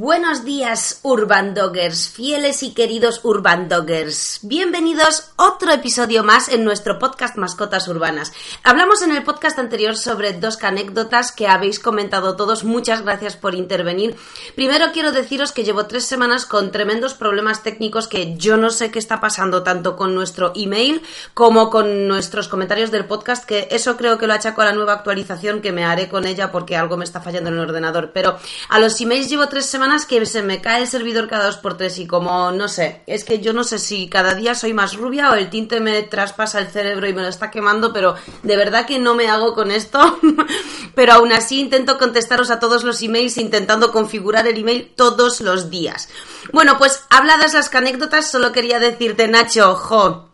Buenos días, Urban Doggers, fieles y queridos Urban Doggers. Bienvenidos otro episodio más en nuestro podcast Mascotas Urbanas. Hablamos en el podcast anterior sobre dos anécdotas que habéis comentado todos. Muchas gracias por intervenir. Primero quiero deciros que llevo tres semanas con tremendos problemas técnicos que yo no sé qué está pasando tanto con nuestro email como con nuestros comentarios del podcast, que eso creo que lo achaco a la nueva actualización que me haré con ella porque algo me está fallando en el ordenador. Pero a los emails llevo tres semanas que se me cae el servidor cada dos por tres y como, no sé, es que yo no sé si cada día soy más rubia o el tinte me traspasa el cerebro y me lo está quemando, pero de verdad que no me hago con esto. pero aún así intento contestaros a todos los emails intentando configurar el email todos los días. Bueno, pues habladas las anécdotas, solo quería decirte, Nacho, jo,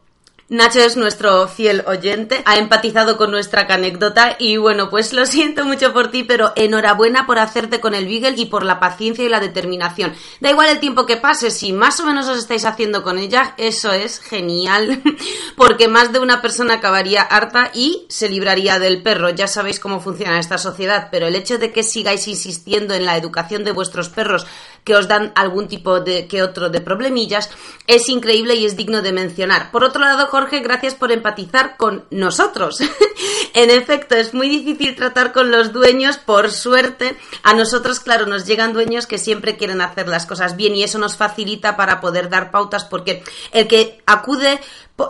Nacho es nuestro fiel oyente, ha empatizado con nuestra anécdota y bueno, pues lo siento mucho por ti, pero enhorabuena por hacerte con el Beagle y por la paciencia y la determinación. Da igual el tiempo que pase, si más o menos os estáis haciendo con ella, eso es genial, porque más de una persona acabaría harta y se libraría del perro. Ya sabéis cómo funciona esta sociedad, pero el hecho de que sigáis insistiendo en la educación de vuestros perros que os dan algún tipo de que otro de problemillas es increíble y es digno de mencionar. Por otro lado, Jorge, gracias por empatizar con nosotros. en efecto, es muy difícil tratar con los dueños, por suerte. A nosotros, claro, nos llegan dueños que siempre quieren hacer las cosas bien y eso nos facilita para poder dar pautas porque el que acude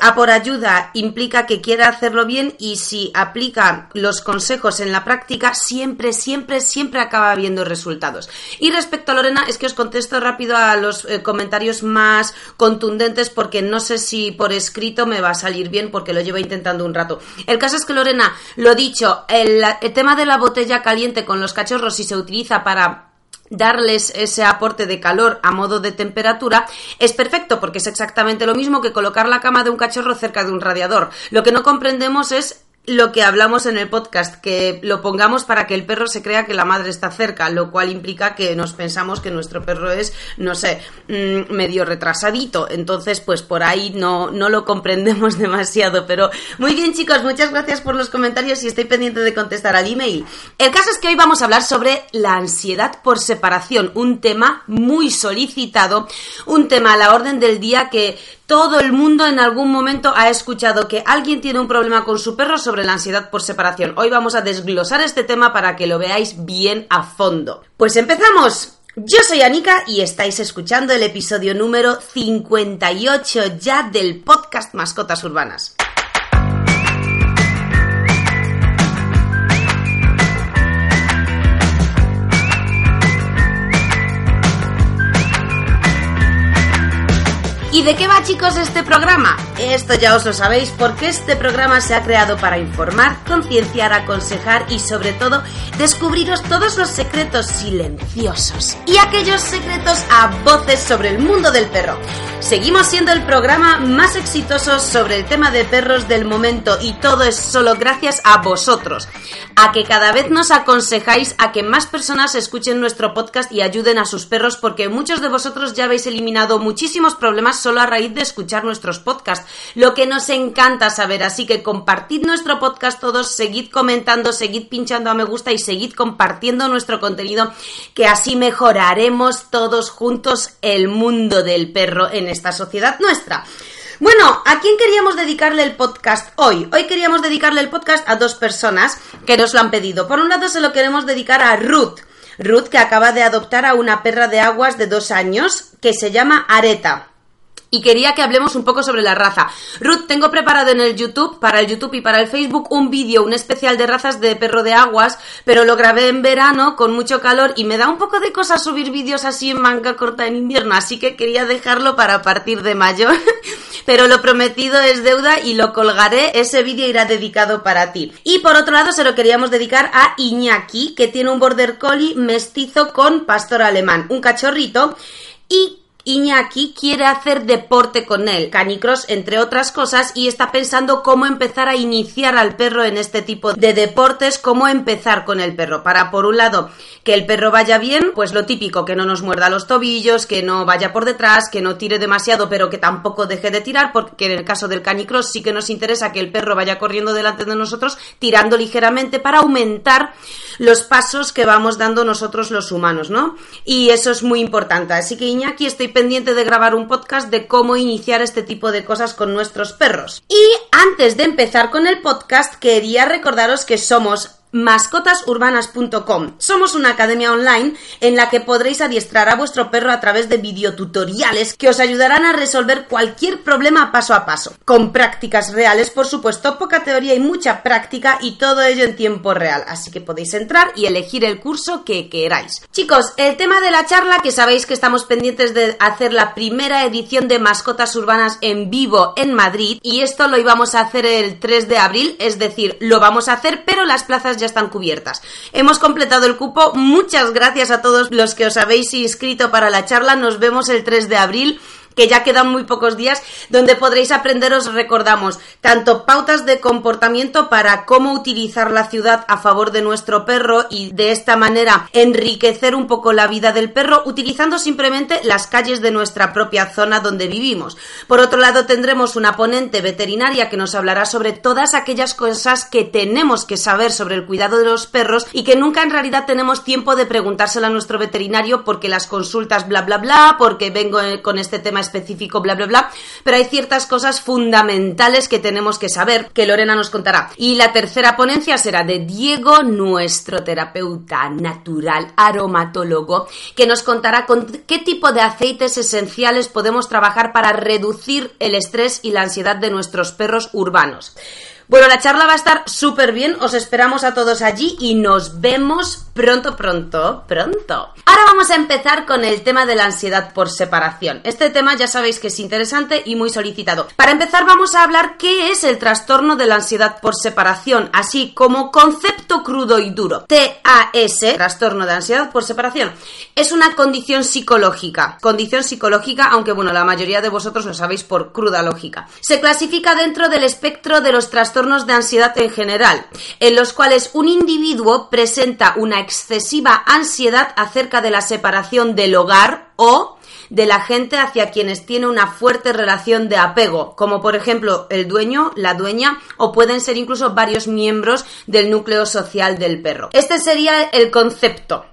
a por ayuda implica que quiera hacerlo bien y si aplica los consejos en la práctica, siempre, siempre, siempre acaba viendo resultados. Y respecto a Lorena, es que os contesto rápido a los eh, comentarios más contundentes porque no sé si por escrito me va a salir bien porque lo llevo intentando un rato. El caso es que Lorena, lo dicho, el, el tema de la botella caliente con los cachorros si se utiliza para darles ese aporte de calor a modo de temperatura es perfecto porque es exactamente lo mismo que colocar la cama de un cachorro cerca de un radiador. Lo que no comprendemos es lo que hablamos en el podcast, que lo pongamos para que el perro se crea que la madre está cerca, lo cual implica que nos pensamos que nuestro perro es, no sé, mm, medio retrasadito. Entonces, pues por ahí no, no lo comprendemos demasiado. Pero muy bien, chicos, muchas gracias por los comentarios y estoy pendiente de contestar al email. El caso es que hoy vamos a hablar sobre la ansiedad por separación, un tema muy solicitado, un tema a la orden del día que todo el mundo en algún momento ha escuchado que alguien tiene un problema con su perro sobre la ansiedad por separación. Hoy vamos a desglosar este tema para que lo veáis bien a fondo. Pues empezamos. Yo soy Anika y estáis escuchando el episodio número 58 ya del podcast Mascotas Urbanas. De qué va chicos este programa? Esto ya os lo sabéis porque este programa se ha creado para informar, concienciar, aconsejar y sobre todo descubriros todos los secretos silenciosos y aquellos secretos a voces sobre el mundo del perro. Seguimos siendo el programa más exitoso sobre el tema de perros del momento y todo es solo gracias a vosotros, a que cada vez nos aconsejáis a que más personas escuchen nuestro podcast y ayuden a sus perros porque muchos de vosotros ya habéis eliminado muchísimos problemas solo a raíz de escuchar nuestros podcasts, lo que nos encanta saber. Así que compartid nuestro podcast todos, seguid comentando, seguid pinchando a me gusta y seguid compartiendo nuestro contenido, que así mejoraremos todos juntos el mundo del perro en esta sociedad nuestra. Bueno, ¿a quién queríamos dedicarle el podcast hoy? Hoy queríamos dedicarle el podcast a dos personas que nos lo han pedido. Por un lado se lo queremos dedicar a Ruth. Ruth que acaba de adoptar a una perra de aguas de dos años que se llama Areta y quería que hablemos un poco sobre la raza. Ruth, tengo preparado en el YouTube, para el YouTube y para el Facebook, un vídeo, un especial de razas de perro de aguas, pero lo grabé en verano con mucho calor y me da un poco de cosa subir vídeos así en manga corta en invierno, así que quería dejarlo para partir de mayo. pero lo prometido es deuda y lo colgaré, ese vídeo irá dedicado para ti. Y por otro lado se lo queríamos dedicar a Iñaki, que tiene un border collie mestizo con pastor alemán, un cachorrito y Iñaki quiere hacer deporte con él, canicross entre otras cosas, y está pensando cómo empezar a iniciar al perro en este tipo de deportes, cómo empezar con el perro, para por un lado que el perro vaya bien, pues lo típico, que no nos muerda los tobillos, que no vaya por detrás, que no tire demasiado, pero que tampoco deje de tirar, porque en el caso del canicross sí que nos interesa que el perro vaya corriendo delante de nosotros, tirando ligeramente para aumentar los pasos que vamos dando nosotros los humanos, ¿no? Y eso es muy importante. Así que Iñaki, estoy pendiente de grabar un podcast de cómo iniciar este tipo de cosas con nuestros perros. Y antes de empezar con el podcast, quería recordaros que somos mascotasurbanas.com. Somos una academia online en la que podréis adiestrar a vuestro perro a través de videotutoriales que os ayudarán a resolver cualquier problema paso a paso, con prácticas reales, por supuesto, poca teoría y mucha práctica y todo ello en tiempo real, así que podéis entrar y elegir el curso que queráis. Chicos, el tema de la charla, que sabéis que estamos pendientes de hacer la primera edición de Mascotas Urbanas en vivo en Madrid y esto lo íbamos a hacer el 3 de abril, es decir, lo vamos a hacer, pero las plazas ya están cubiertas. Hemos completado el cupo. Muchas gracias a todos los que os habéis inscrito para la charla. Nos vemos el 3 de abril que ya quedan muy pocos días, donde podréis aprender, os recordamos, tanto pautas de comportamiento para cómo utilizar la ciudad a favor de nuestro perro y de esta manera enriquecer un poco la vida del perro, utilizando simplemente las calles de nuestra propia zona donde vivimos. Por otro lado, tendremos una ponente veterinaria que nos hablará sobre todas aquellas cosas que tenemos que saber sobre el cuidado de los perros y que nunca en realidad tenemos tiempo de preguntárselo a nuestro veterinario porque las consultas bla bla bla, porque vengo con este tema específico, bla, bla, bla, pero hay ciertas cosas fundamentales que tenemos que saber, que Lorena nos contará. Y la tercera ponencia será de Diego, nuestro terapeuta natural, aromatólogo, que nos contará con qué tipo de aceites esenciales podemos trabajar para reducir el estrés y la ansiedad de nuestros perros urbanos. Bueno, la charla va a estar súper bien, os esperamos a todos allí y nos vemos pronto, pronto, pronto. Ahora vamos a empezar con el tema de la ansiedad por separación. Este tema ya sabéis que es interesante y muy solicitado. Para empezar vamos a hablar qué es el trastorno de la ansiedad por separación, así como concepto crudo y duro. TAS, trastorno de ansiedad por separación, es una condición psicológica. Condición psicológica, aunque bueno, la mayoría de vosotros lo sabéis por cruda lógica. Se clasifica dentro del espectro de los trastornos de ansiedad en general, en los cuales un individuo presenta una excesiva ansiedad acerca de la separación del hogar o de la gente hacia quienes tiene una fuerte relación de apego, como por ejemplo el dueño, la dueña o pueden ser incluso varios miembros del núcleo social del perro. Este sería el concepto.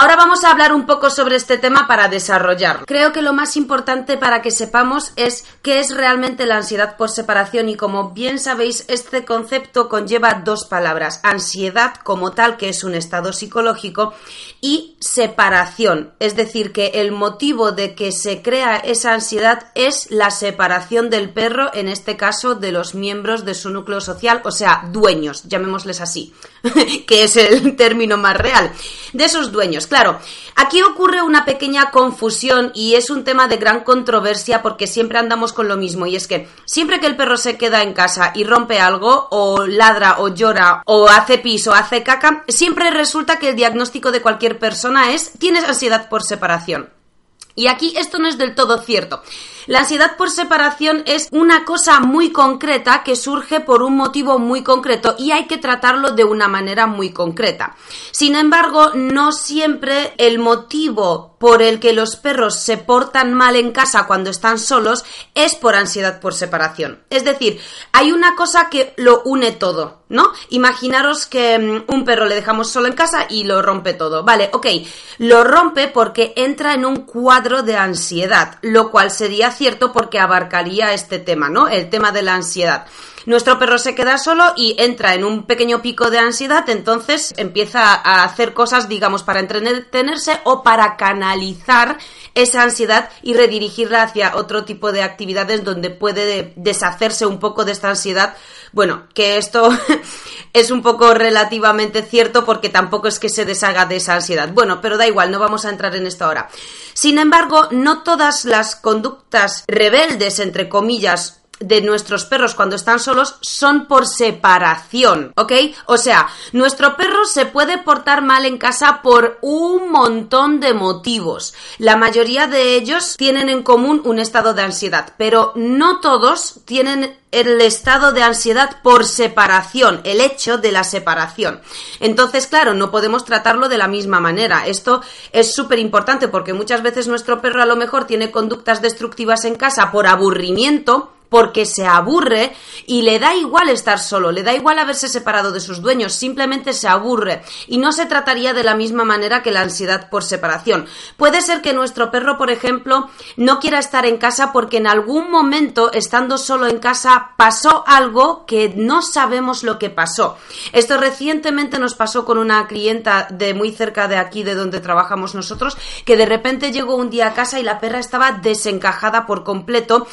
Ahora vamos a hablar un poco sobre este tema para desarrollarlo. Creo que lo más importante para que sepamos es qué es realmente la ansiedad por separación y como bien sabéis este concepto conlleva dos palabras, ansiedad como tal que es un estado psicológico y separación, es decir, que el motivo de que se crea esa ansiedad es la separación del perro, en este caso de los miembros de su núcleo social, o sea, dueños, llamémosles así, que es el término más real, de esos dueños Claro, aquí ocurre una pequeña confusión y es un tema de gran controversia porque siempre andamos con lo mismo y es que siempre que el perro se queda en casa y rompe algo o ladra o llora o hace piso o hace caca, siempre resulta que el diagnóstico de cualquier persona es tienes ansiedad por separación. Y aquí esto no es del todo cierto. La ansiedad por separación es una cosa muy concreta que surge por un motivo muy concreto y hay que tratarlo de una manera muy concreta. Sin embargo, no siempre el motivo por el que los perros se portan mal en casa cuando están solos es por ansiedad por separación. Es decir, hay una cosa que lo une todo, ¿no? Imaginaros que mm, un perro le dejamos solo en casa y lo rompe todo. Vale, ok, lo rompe porque entra en un cuadro de ansiedad, lo cual sería cierto porque abarcaría este tema, ¿no? El tema de la ansiedad. Nuestro perro se queda solo y entra en un pequeño pico de ansiedad, entonces empieza a hacer cosas, digamos, para entretenerse o para canalizar esa ansiedad y redirigirla hacia otro tipo de actividades donde puede deshacerse un poco de esta ansiedad. Bueno, que esto es un poco relativamente cierto porque tampoco es que se deshaga de esa ansiedad. Bueno, pero da igual, no vamos a entrar en esto ahora. Sin embargo, no todas las conductas rebeldes, entre comillas, de nuestros perros cuando están solos son por separación, ¿ok? O sea, nuestro perro se puede portar mal en casa por un montón de motivos. La mayoría de ellos tienen en común un estado de ansiedad, pero no todos tienen el estado de ansiedad por separación, el hecho de la separación. Entonces, claro, no podemos tratarlo de la misma manera. Esto es súper importante porque muchas veces nuestro perro a lo mejor tiene conductas destructivas en casa por aburrimiento, porque se aburre y le da igual estar solo, le da igual haberse separado de sus dueños, simplemente se aburre y no se trataría de la misma manera que la ansiedad por separación. Puede ser que nuestro perro, por ejemplo, no quiera estar en casa porque en algún momento, estando solo en casa, pasó algo que no sabemos lo que pasó. Esto recientemente nos pasó con una clienta de muy cerca de aquí, de donde trabajamos nosotros, que de repente llegó un día a casa y la perra estaba desencajada por completo,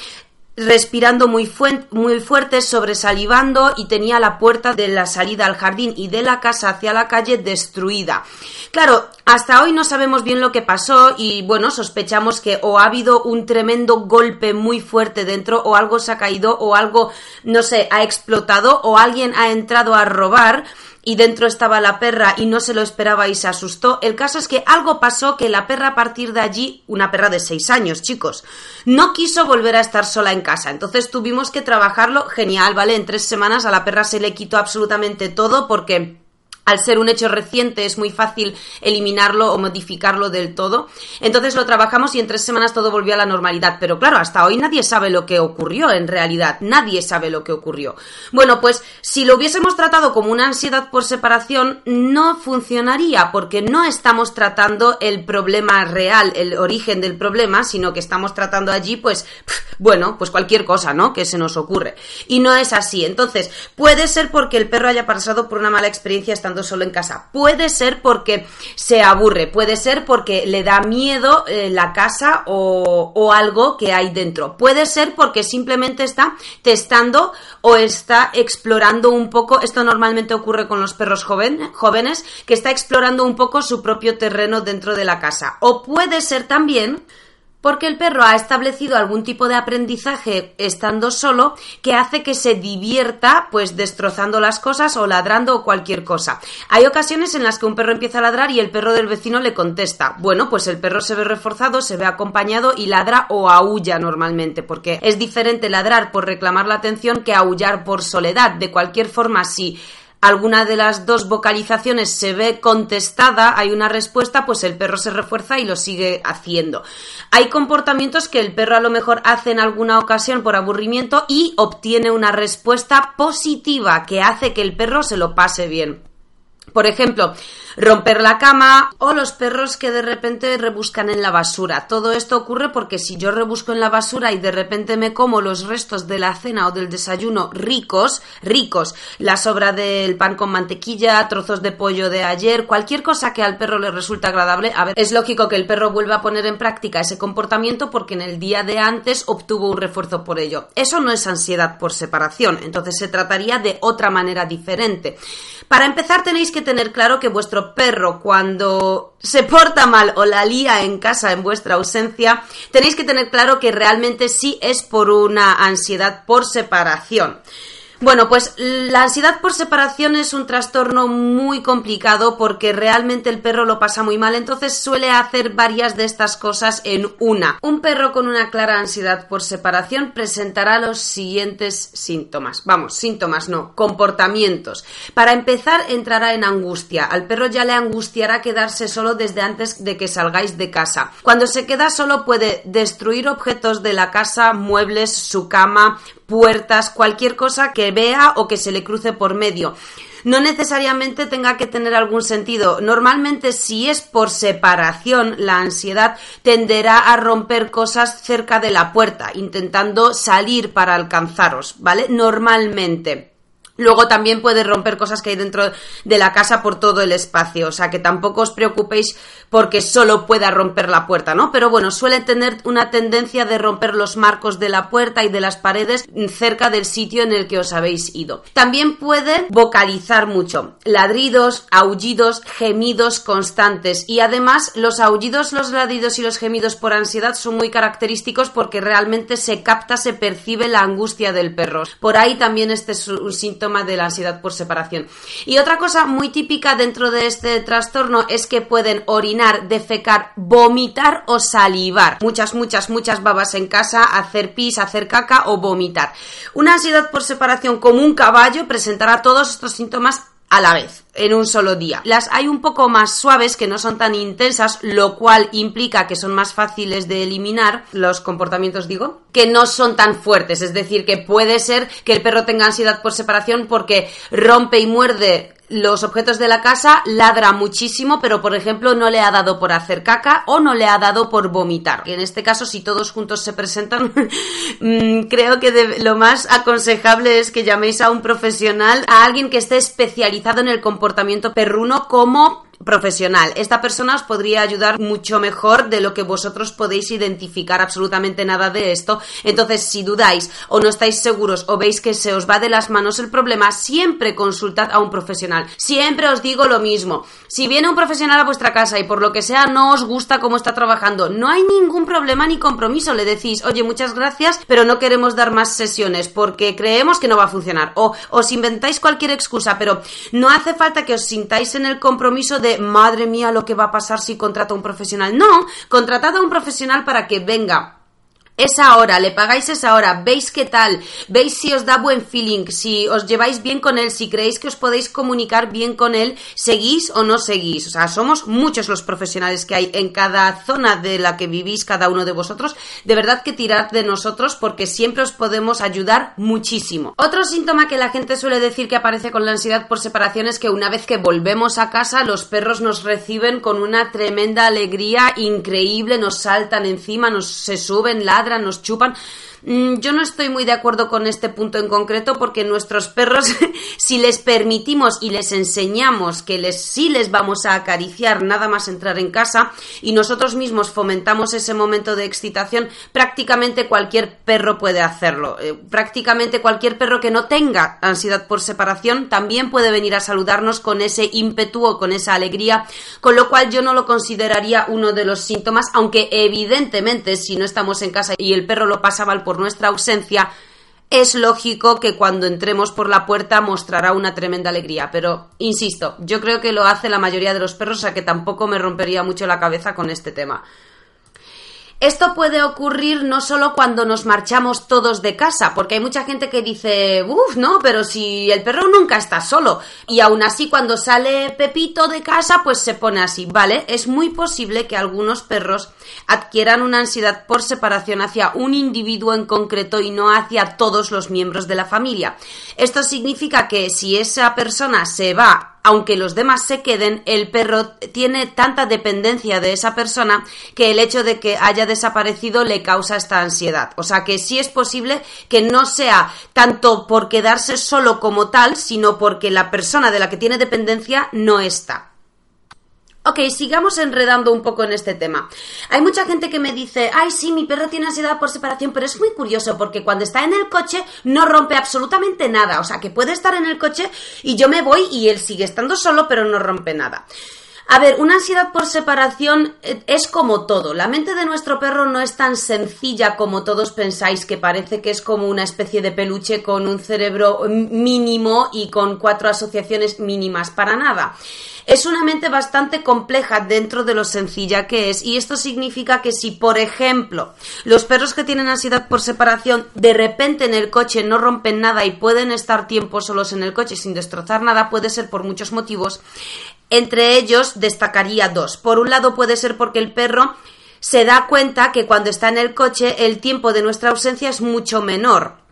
respirando muy, muy fuerte, sobresalivando y tenía la puerta de la salida al jardín y de la casa hacia la calle destruida. Claro, hasta hoy no sabemos bien lo que pasó y bueno, sospechamos que o ha habido un tremendo golpe muy fuerte dentro o algo se ha caído o algo, no sé, ha explotado o alguien ha entrado a robar y dentro estaba la perra y no se lo esperaba y se asustó. El caso es que algo pasó que la perra a partir de allí, una perra de seis años, chicos, no quiso volver a estar sola en casa. Entonces tuvimos que trabajarlo genial, ¿vale? En tres semanas a la perra se le quitó absolutamente todo porque al ser un hecho reciente es muy fácil eliminarlo o modificarlo del todo. Entonces lo trabajamos y en tres semanas todo volvió a la normalidad. Pero claro, hasta hoy nadie sabe lo que ocurrió en realidad. Nadie sabe lo que ocurrió. Bueno, pues si lo hubiésemos tratado como una ansiedad por separación, no funcionaría porque no estamos tratando el problema real, el origen del problema, sino que estamos tratando allí, pues, bueno, pues cualquier cosa, ¿no? Que se nos ocurre. Y no es así. Entonces, puede ser porque el perro haya pasado por una mala experiencia estando solo en casa. Puede ser porque se aburre, puede ser porque le da miedo eh, la casa o, o algo que hay dentro. Puede ser porque simplemente está testando o está explorando un poco, esto normalmente ocurre con los perros jóvenes, que está explorando un poco su propio terreno dentro de la casa. O puede ser también porque el perro ha establecido algún tipo de aprendizaje estando solo que hace que se divierta pues destrozando las cosas o ladrando o cualquier cosa. Hay ocasiones en las que un perro empieza a ladrar y el perro del vecino le contesta. Bueno, pues el perro se ve reforzado, se ve acompañado y ladra o aúlla normalmente, porque es diferente ladrar por reclamar la atención que aullar por soledad. De cualquier forma, si alguna de las dos vocalizaciones se ve contestada, hay una respuesta, pues el perro se refuerza y lo sigue haciendo. Hay comportamientos que el perro a lo mejor hace en alguna ocasión por aburrimiento y obtiene una respuesta positiva que hace que el perro se lo pase bien. Por ejemplo, romper la cama o los perros que de repente rebuscan en la basura. Todo esto ocurre porque si yo rebusco en la basura y de repente me como los restos de la cena o del desayuno ricos, ricos, la sobra del pan con mantequilla, trozos de pollo de ayer, cualquier cosa que al perro le resulta agradable, es lógico que el perro vuelva a poner en práctica ese comportamiento porque en el día de antes obtuvo un refuerzo por ello. Eso no es ansiedad por separación, entonces se trataría de otra manera diferente. Para empezar tenéis que tener claro que vuestro perro cuando se porta mal o la lía en casa en vuestra ausencia, tenéis que tener claro que realmente sí es por una ansiedad por separación. Bueno, pues la ansiedad por separación es un trastorno muy complicado porque realmente el perro lo pasa muy mal, entonces suele hacer varias de estas cosas en una. Un perro con una clara ansiedad por separación presentará los siguientes síntomas. Vamos, síntomas no, comportamientos. Para empezar, entrará en angustia. Al perro ya le angustiará quedarse solo desde antes de que salgáis de casa. Cuando se queda solo puede destruir objetos de la casa, muebles, su cama, puertas, cualquier cosa que vea o que se le cruce por medio. No necesariamente tenga que tener algún sentido. Normalmente si es por separación, la ansiedad tenderá a romper cosas cerca de la puerta, intentando salir para alcanzaros, ¿vale? Normalmente. Luego también puede romper cosas que hay dentro de la casa por todo el espacio, o sea que tampoco os preocupéis porque solo pueda romper la puerta, ¿no? Pero bueno, suele tener una tendencia de romper los marcos de la puerta y de las paredes cerca del sitio en el que os habéis ido. También puede vocalizar mucho, ladridos, aullidos, gemidos constantes y además los aullidos, los ladridos y los gemidos por ansiedad son muy característicos porque realmente se capta, se percibe la angustia del perro. Por ahí también este es un síntoma de la ansiedad por separación. Y otra cosa muy típica dentro de este trastorno es que pueden orinar, defecar, vomitar o salivar. Muchas, muchas, muchas babas en casa, hacer pis, hacer caca o vomitar. Una ansiedad por separación como un caballo presentará todos estos síntomas a la vez, en un solo día. Las hay un poco más suaves, que no son tan intensas, lo cual implica que son más fáciles de eliminar, los comportamientos digo, que no son tan fuertes, es decir, que puede ser que el perro tenga ansiedad por separación porque rompe y muerde los objetos de la casa, ladra muchísimo, pero por ejemplo no le ha dado por hacer caca o no le ha dado por vomitar. En este caso, si todos juntos se presentan, mm, creo que lo más aconsejable es que llaméis a un profesional, a alguien que esté especializado en el comportamiento perruno como profesional. Esta persona os podría ayudar mucho mejor de lo que vosotros podéis identificar absolutamente nada de esto. Entonces, si dudáis o no estáis seguros o veis que se os va de las manos el problema, siempre consultad a un profesional. Siempre os digo lo mismo. Si viene un profesional a vuestra casa y por lo que sea no os gusta cómo está trabajando, no hay ningún problema ni compromiso. Le decís, oye, muchas gracias, pero no queremos dar más sesiones porque creemos que no va a funcionar. O os inventáis cualquier excusa, pero no hace falta que os sintáis en el compromiso madre mía lo que va a pasar si contrato a un profesional. No, contratad a un profesional para que venga esa hora, le pagáis esa hora, veis qué tal, veis si os da buen feeling, si os lleváis bien con él, si creéis que os podéis comunicar bien con él, seguís o no seguís. O sea, somos muchos los profesionales que hay en cada zona de la que vivís cada uno de vosotros. De verdad que tirad de nosotros porque siempre os podemos ayudar muchísimo. Otro síntoma que la gente suele decir que aparece con la ansiedad por separación es que una vez que volvemos a casa, los perros nos reciben con una tremenda alegría increíble, nos saltan encima, nos se suben, la nos chupan. Mm, yo no estoy muy de acuerdo con este punto en concreto porque nuestros perros, si les permitimos y les enseñamos que les, sí les vamos a acariciar nada más entrar en casa y nosotros mismos fomentamos ese momento de excitación, prácticamente cualquier perro puede hacerlo. Eh, prácticamente cualquier perro que no tenga ansiedad por separación también puede venir a saludarnos con ese ímpetu o con esa alegría, con lo cual yo no lo consideraría uno de los síntomas, aunque evidentemente si no estamos en casa y el perro lo pasa mal por nuestra ausencia, es lógico que cuando entremos por la puerta mostrará una tremenda alegría. Pero, insisto, yo creo que lo hace la mayoría de los perros, sea que tampoco me rompería mucho la cabeza con este tema. Esto puede ocurrir no solo cuando nos marchamos todos de casa, porque hay mucha gente que dice, uff, no, pero si el perro nunca está solo. Y aún así cuando sale Pepito de casa, pues se pone así, ¿vale? Es muy posible que algunos perros adquieran una ansiedad por separación hacia un individuo en concreto y no hacia todos los miembros de la familia. Esto significa que si esa persona se va aunque los demás se queden, el perro tiene tanta dependencia de esa persona que el hecho de que haya desaparecido le causa esta ansiedad. O sea que sí es posible que no sea tanto por quedarse solo como tal, sino porque la persona de la que tiene dependencia no está. Ok, sigamos enredando un poco en este tema. Hay mucha gente que me dice, ay, sí, mi perro tiene ansiedad por separación, pero es muy curioso porque cuando está en el coche no rompe absolutamente nada. O sea, que puede estar en el coche y yo me voy y él sigue estando solo, pero no rompe nada. A ver, una ansiedad por separación eh, es como todo. La mente de nuestro perro no es tan sencilla como todos pensáis, que parece que es como una especie de peluche con un cerebro mínimo y con cuatro asociaciones mínimas. Para nada. Es una mente bastante compleja dentro de lo sencilla que es y esto significa que si, por ejemplo, los perros que tienen ansiedad por separación de repente en el coche no rompen nada y pueden estar tiempo solos en el coche sin destrozar nada, puede ser por muchos motivos. Entre ellos destacaría dos. Por un lado puede ser porque el perro se da cuenta que cuando está en el coche el tiempo de nuestra ausencia es mucho menor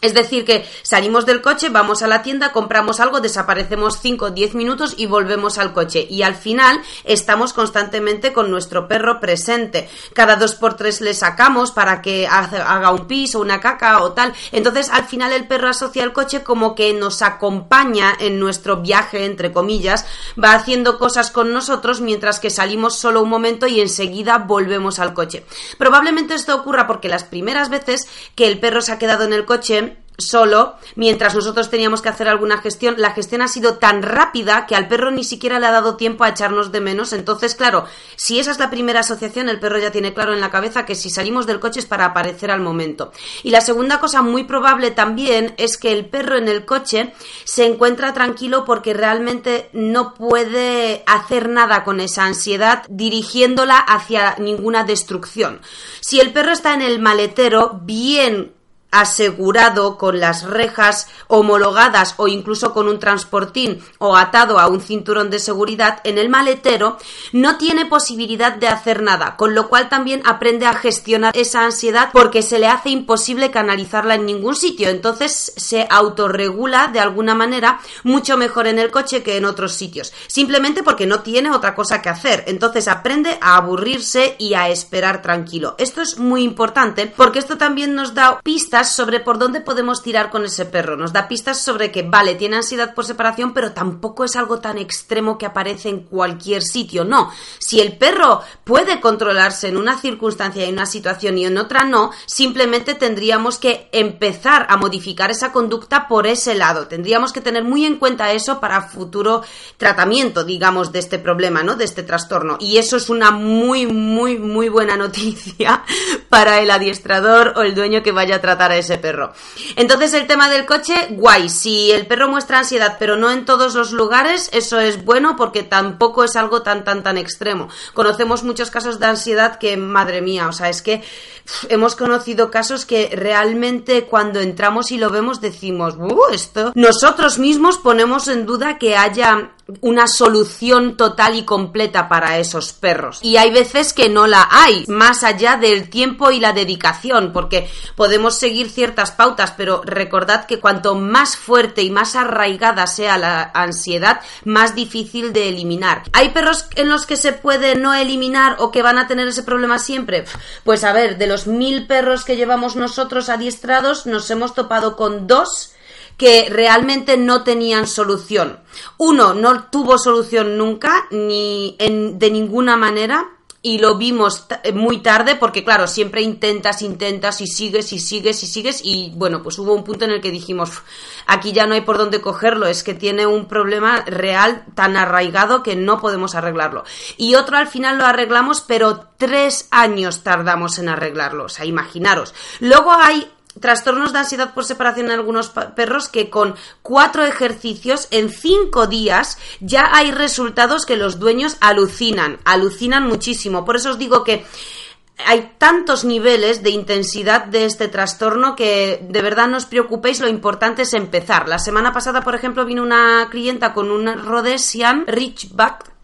Es decir, que salimos del coche, vamos a la tienda, compramos algo, desaparecemos 5 o 10 minutos y volvemos al coche. Y al final estamos constantemente con nuestro perro presente. Cada dos por tres le sacamos para que haga un pis o una caca o tal. Entonces al final el perro asocia al coche como que nos acompaña en nuestro viaje, entre comillas, va haciendo cosas con nosotros mientras que salimos solo un momento y enseguida volvemos al coche. Probablemente esto ocurra porque las primeras veces que el perro se ha quedado en el coche solo, mientras nosotros teníamos que hacer alguna gestión, la gestión ha sido tan rápida que al perro ni siquiera le ha dado tiempo a echarnos de menos. Entonces, claro, si esa es la primera asociación, el perro ya tiene claro en la cabeza que si salimos del coche es para aparecer al momento. Y la segunda cosa muy probable también es que el perro en el coche se encuentra tranquilo porque realmente no puede hacer nada con esa ansiedad dirigiéndola hacia ninguna destrucción. Si el perro está en el maletero, bien asegurado con las rejas homologadas o incluso con un transportín o atado a un cinturón de seguridad en el maletero, no tiene posibilidad de hacer nada, con lo cual también aprende a gestionar esa ansiedad porque se le hace imposible canalizarla en ningún sitio, entonces se autorregula de alguna manera mucho mejor en el coche que en otros sitios, simplemente porque no tiene otra cosa que hacer, entonces aprende a aburrirse y a esperar tranquilo. Esto es muy importante porque esto también nos da pistas sobre por dónde podemos tirar con ese perro. Nos da pistas sobre que, vale, tiene ansiedad por separación, pero tampoco es algo tan extremo que aparece en cualquier sitio. No. Si el perro puede controlarse en una circunstancia y en una situación y en otra no, simplemente tendríamos que empezar a modificar esa conducta por ese lado. Tendríamos que tener muy en cuenta eso para futuro tratamiento, digamos, de este problema, ¿no? De este trastorno. Y eso es una muy, muy, muy buena noticia para el adiestrador o el dueño que vaya a tratar ese perro. Entonces el tema del coche, guay. Si el perro muestra ansiedad, pero no en todos los lugares, eso es bueno porque tampoco es algo tan, tan, tan extremo. Conocemos muchos casos de ansiedad que, madre mía, o sea, es que hemos conocido casos que realmente cuando entramos y lo vemos decimos, uh, esto, nosotros mismos ponemos en duda que haya una solución total y completa para esos perros. Y hay veces que no la hay, más allá del tiempo y la dedicación, porque podemos seguir ciertas pautas, pero recordad que cuanto más fuerte y más arraigada sea la ansiedad, más difícil de eliminar. ¿Hay perros en los que se puede no eliminar o que van a tener ese problema siempre? Pues a ver, de los mil perros que llevamos nosotros adiestrados, nos hemos topado con dos que realmente no tenían solución. Uno no tuvo solución nunca, ni de ninguna manera, y lo vimos muy tarde porque claro, siempre intentas, intentas y sigues y sigues y sigues y bueno, pues hubo un punto en el que dijimos, aquí ya no hay por dónde cogerlo, es que tiene un problema real tan arraigado que no podemos arreglarlo. Y otro al final lo arreglamos, pero tres años tardamos en arreglarlo, o sea, imaginaros. Luego hay trastornos de ansiedad por separación en algunos perros que con cuatro ejercicios en cinco días ya hay resultados que los dueños alucinan, alucinan muchísimo. Por eso os digo que hay tantos niveles de intensidad de este trastorno que de verdad no os preocupéis, lo importante es empezar. La semana pasada, por ejemplo, vino una clienta con un Rhodesian Ridgeback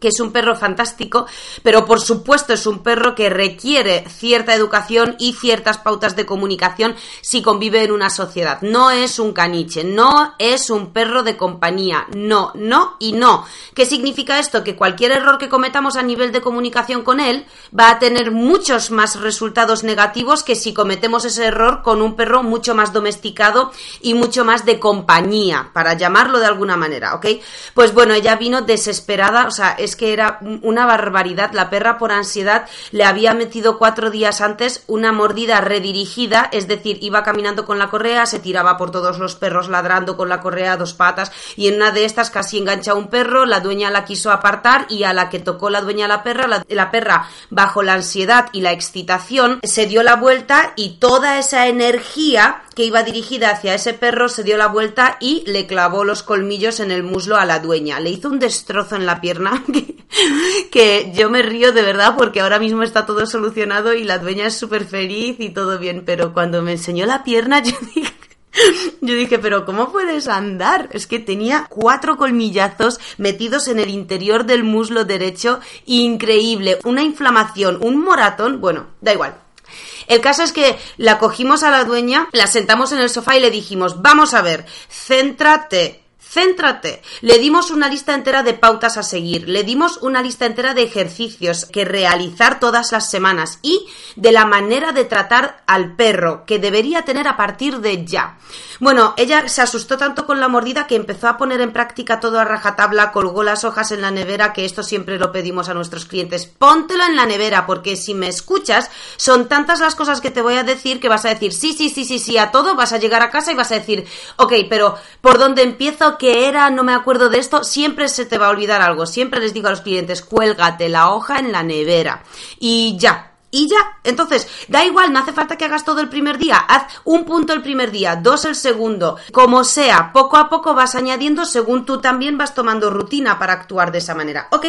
que es un perro fantástico, pero por supuesto es un perro que requiere cierta educación y ciertas pautas de comunicación si convive en una sociedad. No es un caniche, no es un perro de compañía, no, no y no. ¿Qué significa esto? Que cualquier error que cometamos a nivel de comunicación con él va a tener muchos más resultados negativos que si cometemos ese error con un perro mucho más domesticado y mucho más de compañía, para llamarlo de alguna manera, ¿ok? Pues bueno, ella vino desesperada, o sea, que era una barbaridad. La perra por ansiedad le había metido cuatro días antes una mordida redirigida, es decir, iba caminando con la correa, se tiraba por todos los perros ladrando con la correa a dos patas y en una de estas casi engancha a un perro, la dueña la quiso apartar y a la que tocó la dueña la perra, la perra bajo la ansiedad y la excitación se dio la vuelta y toda esa energía que iba dirigida hacia ese perro se dio la vuelta y le clavó los colmillos en el muslo a la dueña. Le hizo un destrozo en la pierna que, yo me río de verdad porque ahora mismo está todo solucionado y la dueña es súper feliz y todo bien, pero cuando me enseñó la pierna yo dije... Yo dije, pero ¿cómo puedes andar? Es que tenía cuatro colmillazos metidos en el interior del muslo derecho, increíble, una inflamación, un moratón, bueno, da igual, El caso es que la cogimos a la dueña, la sentamos en el sofá y le dijimos, vamos a ver, céntrate, Céntrate. Le dimos una lista entera de pautas a seguir, le dimos una lista entera de ejercicios que realizar todas las semanas y de la manera de tratar al perro que debería tener a partir de ya. Bueno, ella se asustó tanto con la mordida que empezó a poner en práctica todo a rajatabla, colgó las hojas en la nevera, que esto siempre lo pedimos a nuestros clientes. Póntelo en la nevera, porque si me escuchas, son tantas las cosas que te voy a decir que vas a decir sí, sí, sí, sí, sí a todo, vas a llegar a casa y vas a decir, ok, pero ¿por dónde empiezo? Que era, no me acuerdo de esto, siempre se te va a olvidar algo. Siempre les digo a los clientes, cuélgate la hoja en la nevera. Y ya, y ya. Entonces, da igual, no hace falta que hagas todo el primer día. Haz un punto el primer día, dos el segundo. Como sea, poco a poco vas añadiendo según tú también vas tomando rutina para actuar de esa manera. ¿Ok?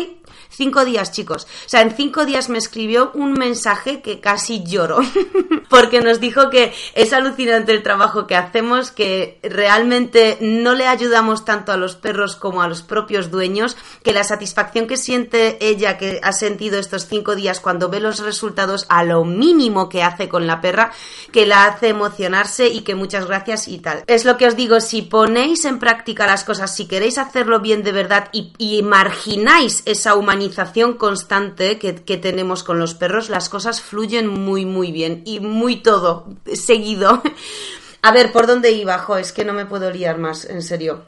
Cinco días, chicos. O sea, en cinco días me escribió un mensaje que casi lloro. Porque nos dijo que es alucinante el trabajo que hacemos, que realmente no le ayudamos tanto a los perros como a los propios dueños, que la satisfacción que siente ella, que ha sentido estos cinco días cuando ve los resultados a lo mínimo que hace con la perra, que la hace emocionarse y que muchas gracias y tal. Es lo que os digo, si ponéis en práctica las cosas, si queréis hacerlo bien de verdad y, y margináis esa humanidad, constante que, tenemos con los perros, las cosas fluyen muy, muy bien y muy todo seguido. A ver, ¿por dónde iba? Jo, es que no me puedo liar más, en serio.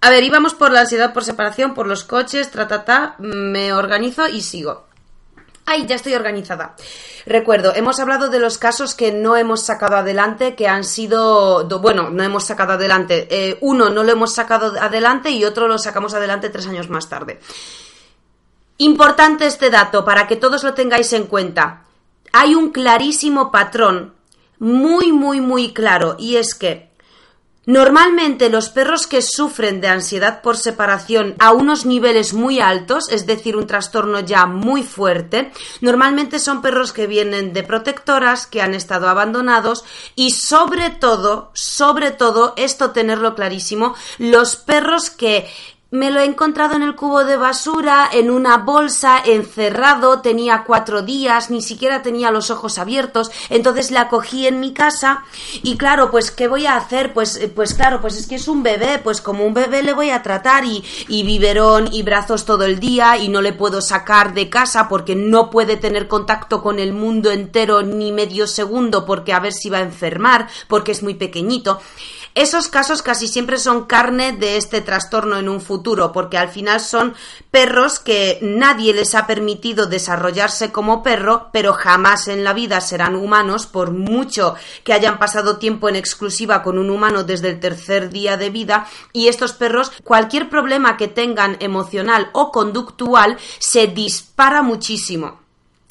A ver, íbamos por la ansiedad por separación, por los coches, tra, me organizo y sigo. ¡Ay, ya estoy organizada! Recuerdo, hemos hablado de los casos que no hemos sacado adelante, que han sido, bueno, no hemos sacado adelante. Eh, uno no lo hemos sacado adelante y otro lo sacamos adelante tres años más tarde. Importante este dato para que todos lo tengáis en cuenta. Hay un clarísimo patrón, muy, muy, muy claro, y es que Normalmente los perros que sufren de ansiedad por separación a unos niveles muy altos, es decir, un trastorno ya muy fuerte, normalmente son perros que vienen de protectoras, que han estado abandonados y sobre todo, sobre todo, esto tenerlo clarísimo, los perros que me lo he encontrado en el cubo de basura, en una bolsa, encerrado, tenía cuatro días, ni siquiera tenía los ojos abiertos, entonces la cogí en mi casa y claro, pues ¿qué voy a hacer? Pues, eh, pues claro, pues es que es un bebé, pues como un bebé le voy a tratar y, y biberón y brazos todo el día y no le puedo sacar de casa porque no puede tener contacto con el mundo entero ni medio segundo porque a ver si va a enfermar, porque es muy pequeñito. Esos casos casi siempre son carne de este trastorno en un futuro, porque al final son perros que nadie les ha permitido desarrollarse como perro, pero jamás en la vida serán humanos, por mucho que hayan pasado tiempo en exclusiva con un humano desde el tercer día de vida, y estos perros, cualquier problema que tengan emocional o conductual, se dispara muchísimo.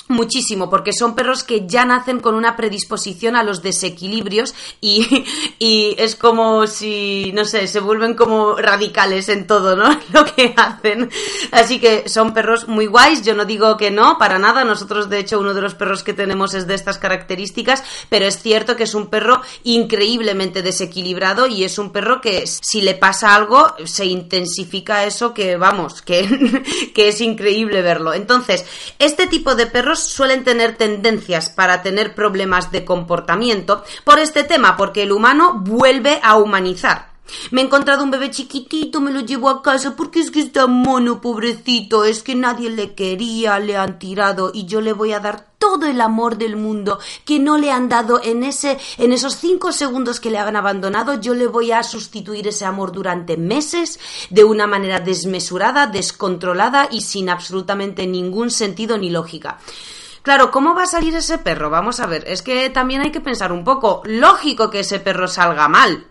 Muchísimo, porque son perros que ya nacen con una predisposición a los desequilibrios y, y, es como si, no sé, se vuelven como radicales en todo, ¿no? Lo que hacen. Así que son perros muy guays, yo no digo que no, para nada. Nosotros, de hecho, uno de los perros que tenemos es de estas características, pero es cierto que es un perro increíblemente desequilibrado y es un perro que si le pasa algo, se intensifica eso que, vamos, que, que es increíble verlo. Entonces, este tipo de perros suelen tener tendencias para tener problemas de comportamiento por este tema, porque el humano vuelve a humanizar. Me he encontrado un bebé chiquitito, me lo llevo a casa porque es que está mono, pobrecito, es que nadie le quería, le han tirado y yo le voy a dar todo el amor del mundo que no le han dado en ese en esos cinco segundos que le han abandonado yo le voy a sustituir ese amor durante meses de una manera desmesurada descontrolada y sin absolutamente ningún sentido ni lógica Claro, ¿cómo va a salir ese perro? Vamos a ver, es que también hay que pensar un poco. Lógico que ese perro salga mal,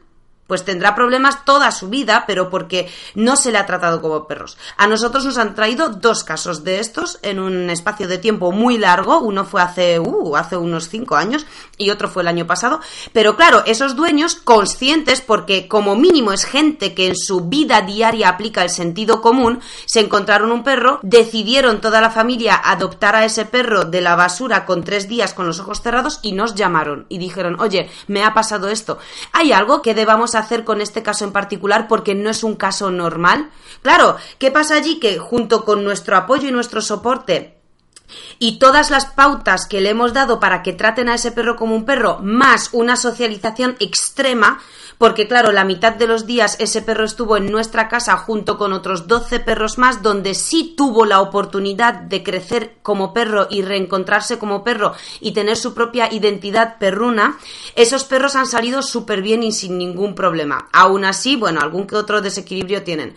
pues tendrá problemas toda su vida, pero porque no se le ha tratado como perros. A nosotros nos han traído dos casos de estos en un espacio de tiempo muy largo. Uno fue hace, uh, hace unos cinco años y otro fue el año pasado. Pero claro, esos dueños conscientes, porque como mínimo es gente que en su vida diaria aplica el sentido común, se encontraron un perro, decidieron toda la familia adoptar a ese perro de la basura con tres días con los ojos cerrados y nos llamaron y dijeron, oye, me ha pasado esto. ¿Hay algo que debamos hacer con este caso en particular porque no es un caso normal? Claro, ¿qué pasa allí? Que junto con nuestro apoyo y nuestro soporte y todas las pautas que le hemos dado para que traten a ese perro como un perro, más una socialización extrema, porque claro, la mitad de los días ese perro estuvo en nuestra casa junto con otros 12 perros más, donde sí tuvo la oportunidad de crecer como perro y reencontrarse como perro y tener su propia identidad perruna, esos perros han salido súper bien y sin ningún problema. Aún así, bueno, algún que otro desequilibrio tienen.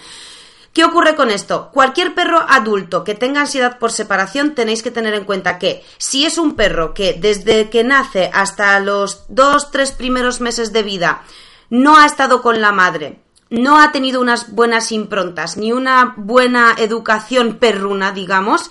¿Qué ocurre con esto? Cualquier perro adulto que tenga ansiedad por separación tenéis que tener en cuenta que si es un perro que desde que nace hasta los dos, tres primeros meses de vida no ha estado con la madre, no ha tenido unas buenas improntas ni una buena educación perruna, digamos,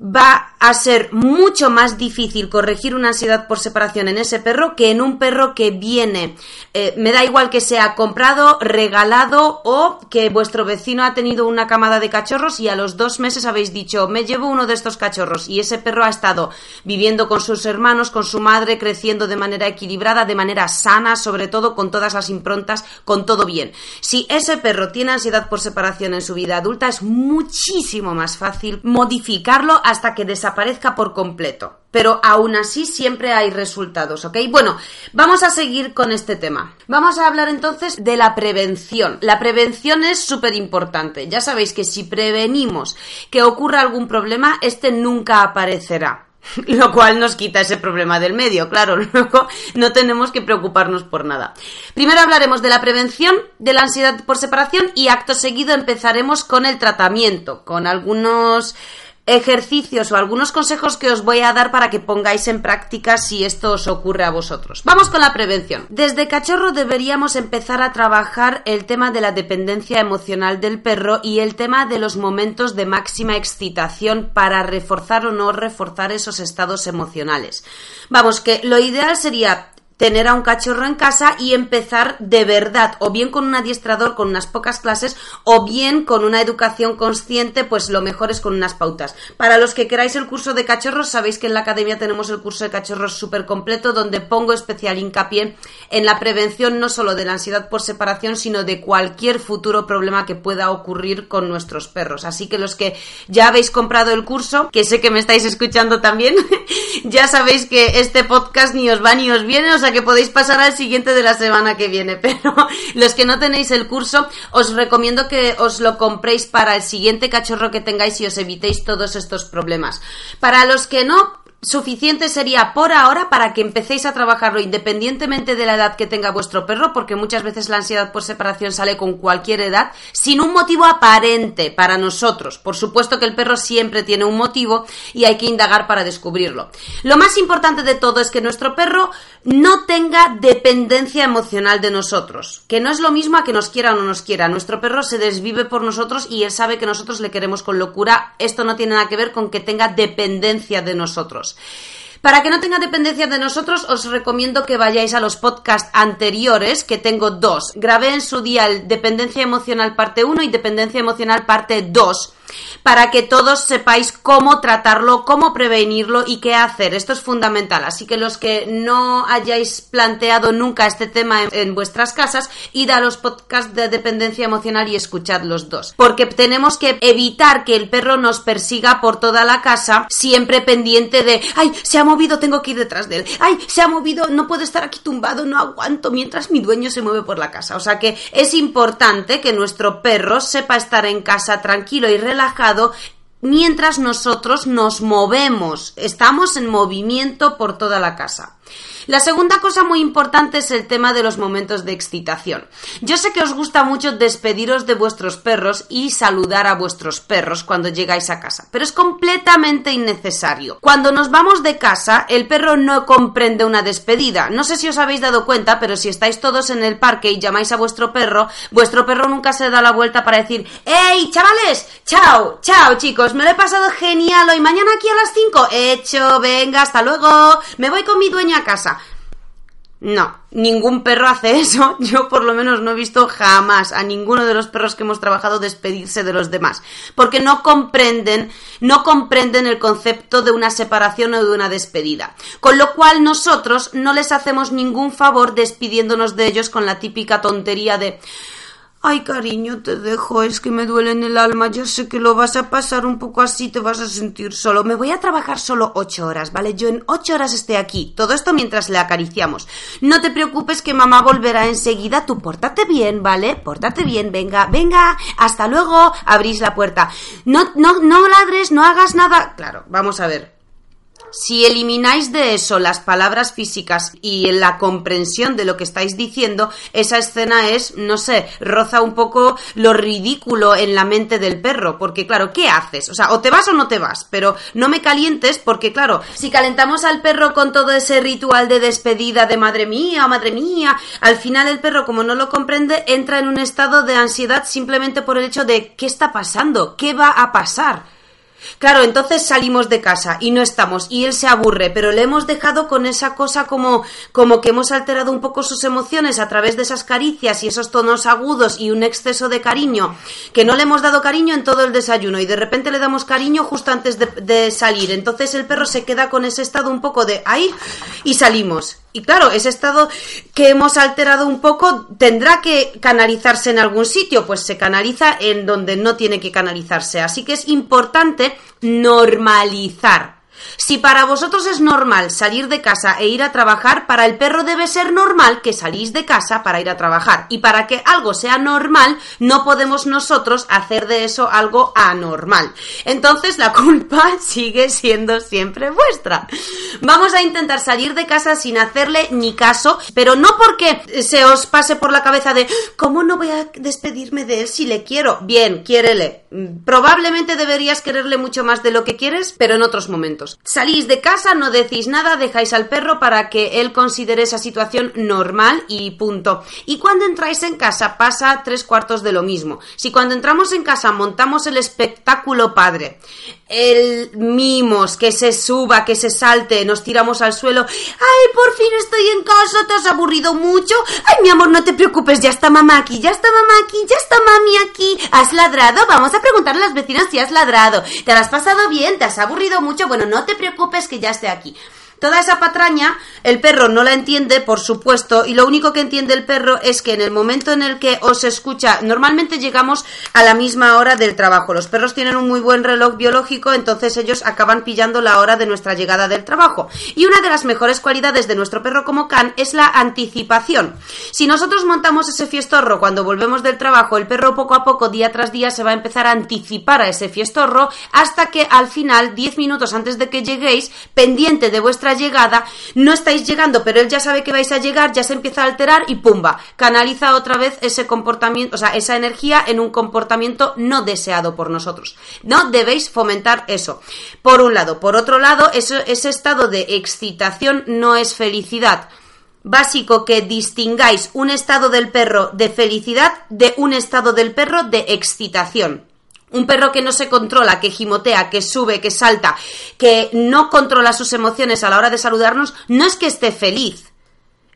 va a ser mucho más difícil corregir una ansiedad por separación en ese perro que en un perro que viene. Eh, me da igual que sea comprado, regalado o que vuestro vecino ha tenido una camada de cachorros y a los dos meses habéis dicho me llevo uno de estos cachorros y ese perro ha estado viviendo con sus hermanos, con su madre, creciendo de manera equilibrada, de manera sana, sobre todo con todas las improntas, con todo bien. Si ese perro tiene ansiedad por separación en su vida adulta es muchísimo más fácil modificarlo hasta que desaparezca por completo. Pero aún así siempre hay resultados, ¿ok? Bueno, vamos a seguir con este tema. Vamos a hablar entonces de la prevención. La prevención es súper importante. Ya sabéis que si prevenimos que ocurra algún problema, este nunca aparecerá. Lo cual nos quita ese problema del medio, claro, luego no tenemos que preocuparnos por nada. Primero hablaremos de la prevención de la ansiedad por separación y acto seguido empezaremos con el tratamiento, con algunos ejercicios o algunos consejos que os voy a dar para que pongáis en práctica si esto os ocurre a vosotros. Vamos con la prevención. Desde cachorro deberíamos empezar a trabajar el tema de la dependencia emocional del perro y el tema de los momentos de máxima excitación para reforzar o no reforzar esos estados emocionales. Vamos, que lo ideal sería tener a un cachorro en casa y empezar de verdad, o bien con un adiestrador con unas pocas clases, o bien con una educación consciente, pues lo mejor es con unas pautas. Para los que queráis el curso de cachorros, sabéis que en la academia tenemos el curso de cachorros súper completo, donde pongo especial hincapié en la prevención no solo de la ansiedad por separación, sino de cualquier futuro problema que pueda ocurrir con nuestros perros. Así que los que ya habéis comprado el curso, que sé que me estáis escuchando también, ya sabéis que este podcast ni os va ni os viene, que podéis pasar al siguiente de la semana que viene, pero los que no tenéis el curso, os recomiendo que os lo compréis para el siguiente cachorro que tengáis y os evitéis todos estos problemas. Para los que no, suficiente sería por ahora para que empecéis a trabajarlo independientemente de la edad que tenga vuestro perro, porque muchas veces la ansiedad por separación sale con cualquier edad, sin un motivo aparente para nosotros. Por supuesto que el perro siempre tiene un motivo y hay que indagar para descubrirlo. Lo más importante de todo es que nuestro perro no tenga dependencia emocional de nosotros, que no es lo mismo a que nos quiera o no nos quiera. Nuestro perro se desvive por nosotros y él sabe que nosotros le queremos con locura. Esto no tiene nada que ver con que tenga dependencia de nosotros. Para que no tenga dependencia de nosotros, os recomiendo que vayáis a los podcasts anteriores, que tengo dos. Grabé en su día el Dependencia Emocional parte 1 y Dependencia Emocional parte 2 para que todos sepáis cómo tratarlo, cómo prevenirlo y qué hacer. Esto es fundamental. Así que los que no hayáis planteado nunca este tema en, vuestras casas, id a los podcasts de dependencia emocional y escuchad los dos. Porque tenemos que evitar que el perro nos persiga por toda la casa, siempre pendiente de, ay, se ha movido, tengo que ir detrás de él. Ay, se ha movido, no puedo estar aquí tumbado, no aguanto mientras mi dueño se mueve por la casa. O sea que es importante que nuestro perro sepa estar en casa tranquilo y relajado mientras nosotros nos movemos, estamos en movimiento por toda la casa. La segunda cosa muy importante es el tema de los momentos de excitación. Yo sé que os gusta mucho despediros de vuestros perros y saludar a vuestros perros cuando llegáis a casa, pero es completamente innecesario. Cuando nos vamos de casa, el perro no comprende una despedida. No sé si os habéis dado cuenta, pero si estáis todos en el parque y llamáis a vuestro perro, vuestro perro nunca se da la vuelta para decir, ¡Hey, chavales! ¡Chao! ¡Chao, chicos! Me lo he pasado genial hoy. Mañana aquí a las 5. Hecho, venga, hasta luego. Me voy con mi dueña a casa. No, ningún perro hace eso. Yo por lo menos no he visto jamás a ninguno de los perros que hemos trabajado despedirse de los demás, porque no comprenden, no comprenden el concepto de una separación o de una despedida. Con lo cual nosotros no les hacemos ningún favor despidiéndonos de ellos con la típica tontería de Ay, cariño, te dejo, es que me duele en el alma, ya sé que lo vas a pasar un poco así, te vas a sentir solo. Me voy a trabajar solo ocho horas, ¿vale? Yo en ocho horas esté aquí. Todo esto mientras le acariciamos. No te preocupes que mamá volverá enseguida. Tú pórtate bien, ¿vale? Pórtate bien, venga, venga, hasta luego. Abrís la puerta. No, no, no ladres, no hagas nada. Claro, vamos a ver. Si elimináis de eso las palabras físicas y la comprensión de lo que estáis diciendo, esa escena es, no sé, roza un poco lo ridículo en la mente del perro, porque claro, ¿qué haces? O sea, o te vas o no te vas, pero no me calientes porque claro, si calentamos al perro con todo ese ritual de despedida de madre mía, madre mía, al final el perro como no lo comprende entra en un estado de ansiedad simplemente por el hecho de ¿qué está pasando? ¿Qué va a pasar? Claro, entonces salimos de casa y no estamos y él se aburre, pero le hemos dejado con esa cosa como como que hemos alterado un poco sus emociones a través de esas caricias y esos tonos agudos y un exceso de cariño, que no le hemos dado cariño en todo el desayuno y de repente le damos cariño justo antes de, de salir. Entonces el perro se queda con ese estado un poco de ahí y salimos. Y claro, ese estado que hemos alterado un poco tendrá que canalizarse en algún sitio, pues se canaliza en donde no tiene que canalizarse. Así que es importante normalizar si para vosotros es normal salir de casa e ir a trabajar, para el perro debe ser normal que salís de casa para ir a trabajar. Y para que algo sea normal, no podemos nosotros hacer de eso algo anormal. Entonces la culpa sigue siendo siempre vuestra. Vamos a intentar salir de casa sin hacerle ni caso, pero no porque se os pase por la cabeza de ¿cómo no voy a despedirme de él si le quiero? Bien, quiérele. Probablemente deberías quererle mucho más de lo que quieres, pero en otros momentos. Salís de casa, no decís nada, dejáis al perro para que él considere esa situación normal y punto. Y cuando entráis en casa pasa tres cuartos de lo mismo. Si cuando entramos en casa montamos el espectáculo padre, el mimos, que se suba, que se salte, nos tiramos al suelo. ¡Ay, por fin estoy en casa! ¿Te has aburrido mucho? ¡Ay, mi amor, no te preocupes! Ya está mamá aquí, ya está mamá aquí, ya está mami aquí. ¿Has ladrado? Vamos a preguntarle a las vecinas si has ladrado. ¿Te has pasado bien? ¿Te has aburrido mucho? Bueno, no te preocupes que ya esté aquí. Toda esa patraña, el perro no la entiende, por supuesto, y lo único que entiende el perro es que en el momento en el que os escucha, normalmente llegamos a la misma hora del trabajo. Los perros tienen un muy buen reloj biológico, entonces ellos acaban pillando la hora de nuestra llegada del trabajo. Y una de las mejores cualidades de nuestro perro como can es la anticipación. Si nosotros montamos ese fiestorro cuando volvemos del trabajo, el perro poco a poco, día tras día, se va a empezar a anticipar a ese fiestorro hasta que al final, 10 minutos antes de que lleguéis, pendiente de vuestra llegada, no estáis llegando, pero él ya sabe que vais a llegar, ya se empieza a alterar y pumba, canaliza otra vez ese comportamiento, o sea, esa energía en un comportamiento no deseado por nosotros. No debéis fomentar eso. Por un lado. Por otro lado, ese estado de excitación no es felicidad básico que distingáis un estado del perro de felicidad de un estado del perro de excitación. Un perro que no se controla, que gimotea, que sube, que salta, que no controla sus emociones a la hora de saludarnos, no es que esté feliz,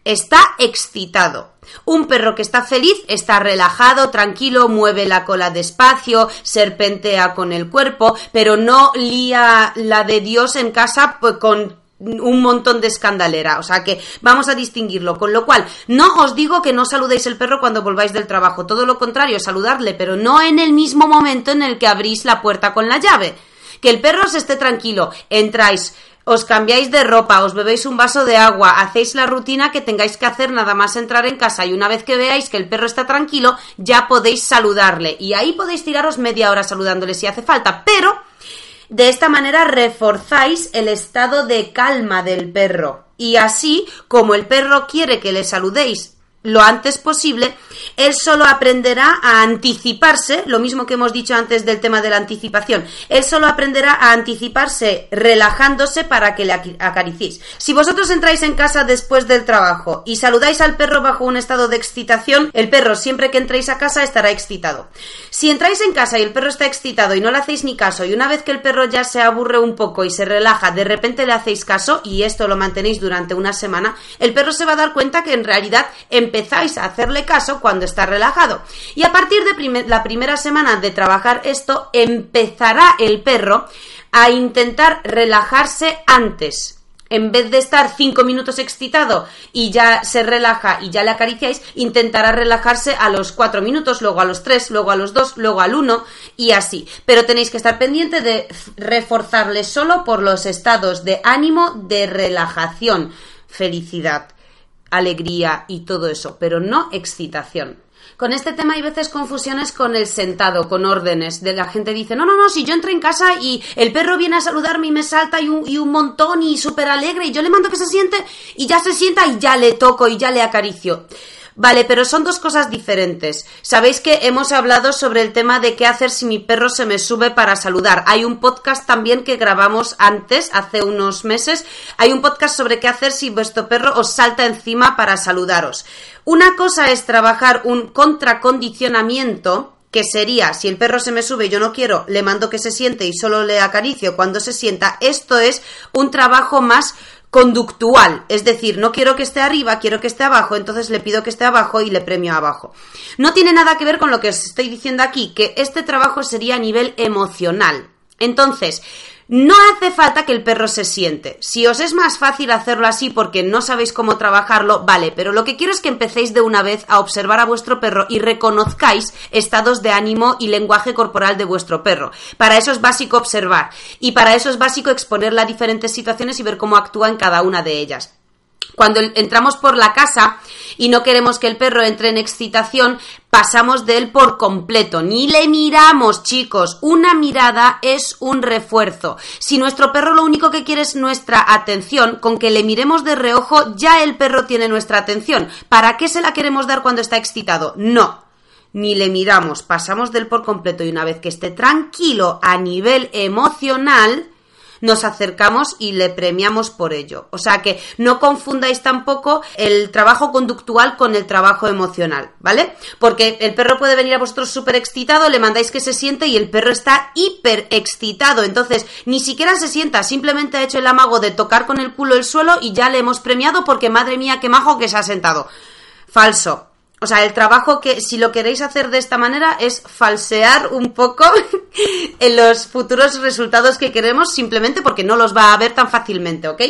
está excitado. Un perro que está feliz está relajado, tranquilo, mueve la cola despacio, serpentea con el cuerpo, pero no lía la de Dios en casa pues, con un montón de escandalera. O sea que vamos a distinguirlo. Con lo cual, no os digo que no saludéis el perro cuando volváis del trabajo. Todo lo contrario, saludarle, pero no en el mismo momento en el que abrís la puerta con la llave. Que el perro se esté tranquilo. Entráis, os cambiáis de ropa, os bebéis un vaso de agua, hacéis la rutina que tengáis que hacer nada más entrar en casa y una vez que veáis que el perro está tranquilo, ya podéis saludarle. Y ahí podéis tiraros media hora saludándole si hace falta. Pero de esta manera reforzáis el estado de calma del perro. Y así, como el perro quiere que le saludéis lo antes posible, él solo aprenderá a anticiparse, lo mismo que hemos dicho antes del tema de la anticipación, él solo aprenderá a anticiparse relajándose para que le acaricéis. Si vosotros entráis en casa después del trabajo y saludáis al perro bajo un estado de excitación, el perro siempre que entréis a casa estará excitado. Si entráis en casa y el perro está excitado y no le hacéis ni caso y una vez que el perro ya se aburre un poco y se relaja, de repente le hacéis caso y esto lo mantenéis durante una semana, el perro se va a dar cuenta que en realidad empezáis a hacerle caso cuando está relajado. Y a partir de la primera semana de trabajar esto, empezará el perro a intentar relajarse antes. en vez de estar cinco minutos excitado y ya se relaja y ya le acariciáis, intentará relajarse a los cuatro minutos, luego a los tres, luego a los dos, luego al uno y así. Pero tenéis que estar pendiente de reforzarle solo por los estados de ánimo, de relajación, felicidad, alegría y todo eso, pero no excitación. Con este tema hay veces confusiones con el sentado, con órdenes. De la gente dice, no, no, no, si yo entro en casa y el perro viene a saludarme y me salta y un, y un montón y súper alegre y yo le mando que se siente y ya se sienta y ya le toco y ya le acaricio. Vale, pero son dos cosas diferentes. Sabéis que hemos hablado sobre el tema de qué hacer si mi perro se me sube para saludar. Hay un podcast también que grabamos antes, hace unos meses. Hay un podcast sobre qué hacer si vuestro perro os salta encima para saludaros. Una cosa es trabajar un contracondicionamiento que sería, si el perro se me sube y yo no quiero, le mando que se siente y solo le acaricio cuando se sienta. Esto es un trabajo más conductual, es decir, no quiero que esté arriba, quiero que esté abajo, entonces le pido que esté abajo y le premio abajo. No tiene nada que ver con lo que os estoy diciendo aquí, que este trabajo sería a nivel emocional. Entonces, no hace falta que el perro se siente. Si os es más fácil hacerlo así porque no sabéis cómo trabajarlo, vale, pero lo que quiero es que empecéis de una vez a observar a vuestro perro y reconozcáis estados de ánimo y lenguaje corporal de vuestro perro. Para eso es básico observar y para eso es básico exponerle a diferentes situaciones y ver cómo actúa en cada una de ellas. Cuando entramos por la casa y no queremos que el perro entre en excitación, pasamos de él por completo. Ni le miramos, chicos. Una mirada es un refuerzo. Si nuestro perro lo único que quiere es nuestra atención, con que le miremos de reojo, ya el perro tiene nuestra atención. ¿Para qué se la queremos dar cuando está excitado? No. Ni le miramos, pasamos de él por completo y una vez que esté tranquilo a nivel emocional, nos acercamos y le premiamos por ello. O sea que no confundáis tampoco el trabajo conductual con el trabajo emocional, ¿vale? Porque el perro puede venir a vosotros súper excitado, le mandáis que se siente y el perro está hiper excitado. Entonces, ni siquiera se sienta, simplemente ha hecho el amago de tocar con el culo el suelo y ya le hemos premiado porque madre mía, qué majo que se ha sentado. Falso. O sea, el trabajo que, si lo queréis hacer de esta manera, es falsear un poco en los futuros resultados que queremos, simplemente porque no los va a haber tan fácilmente, ¿ok?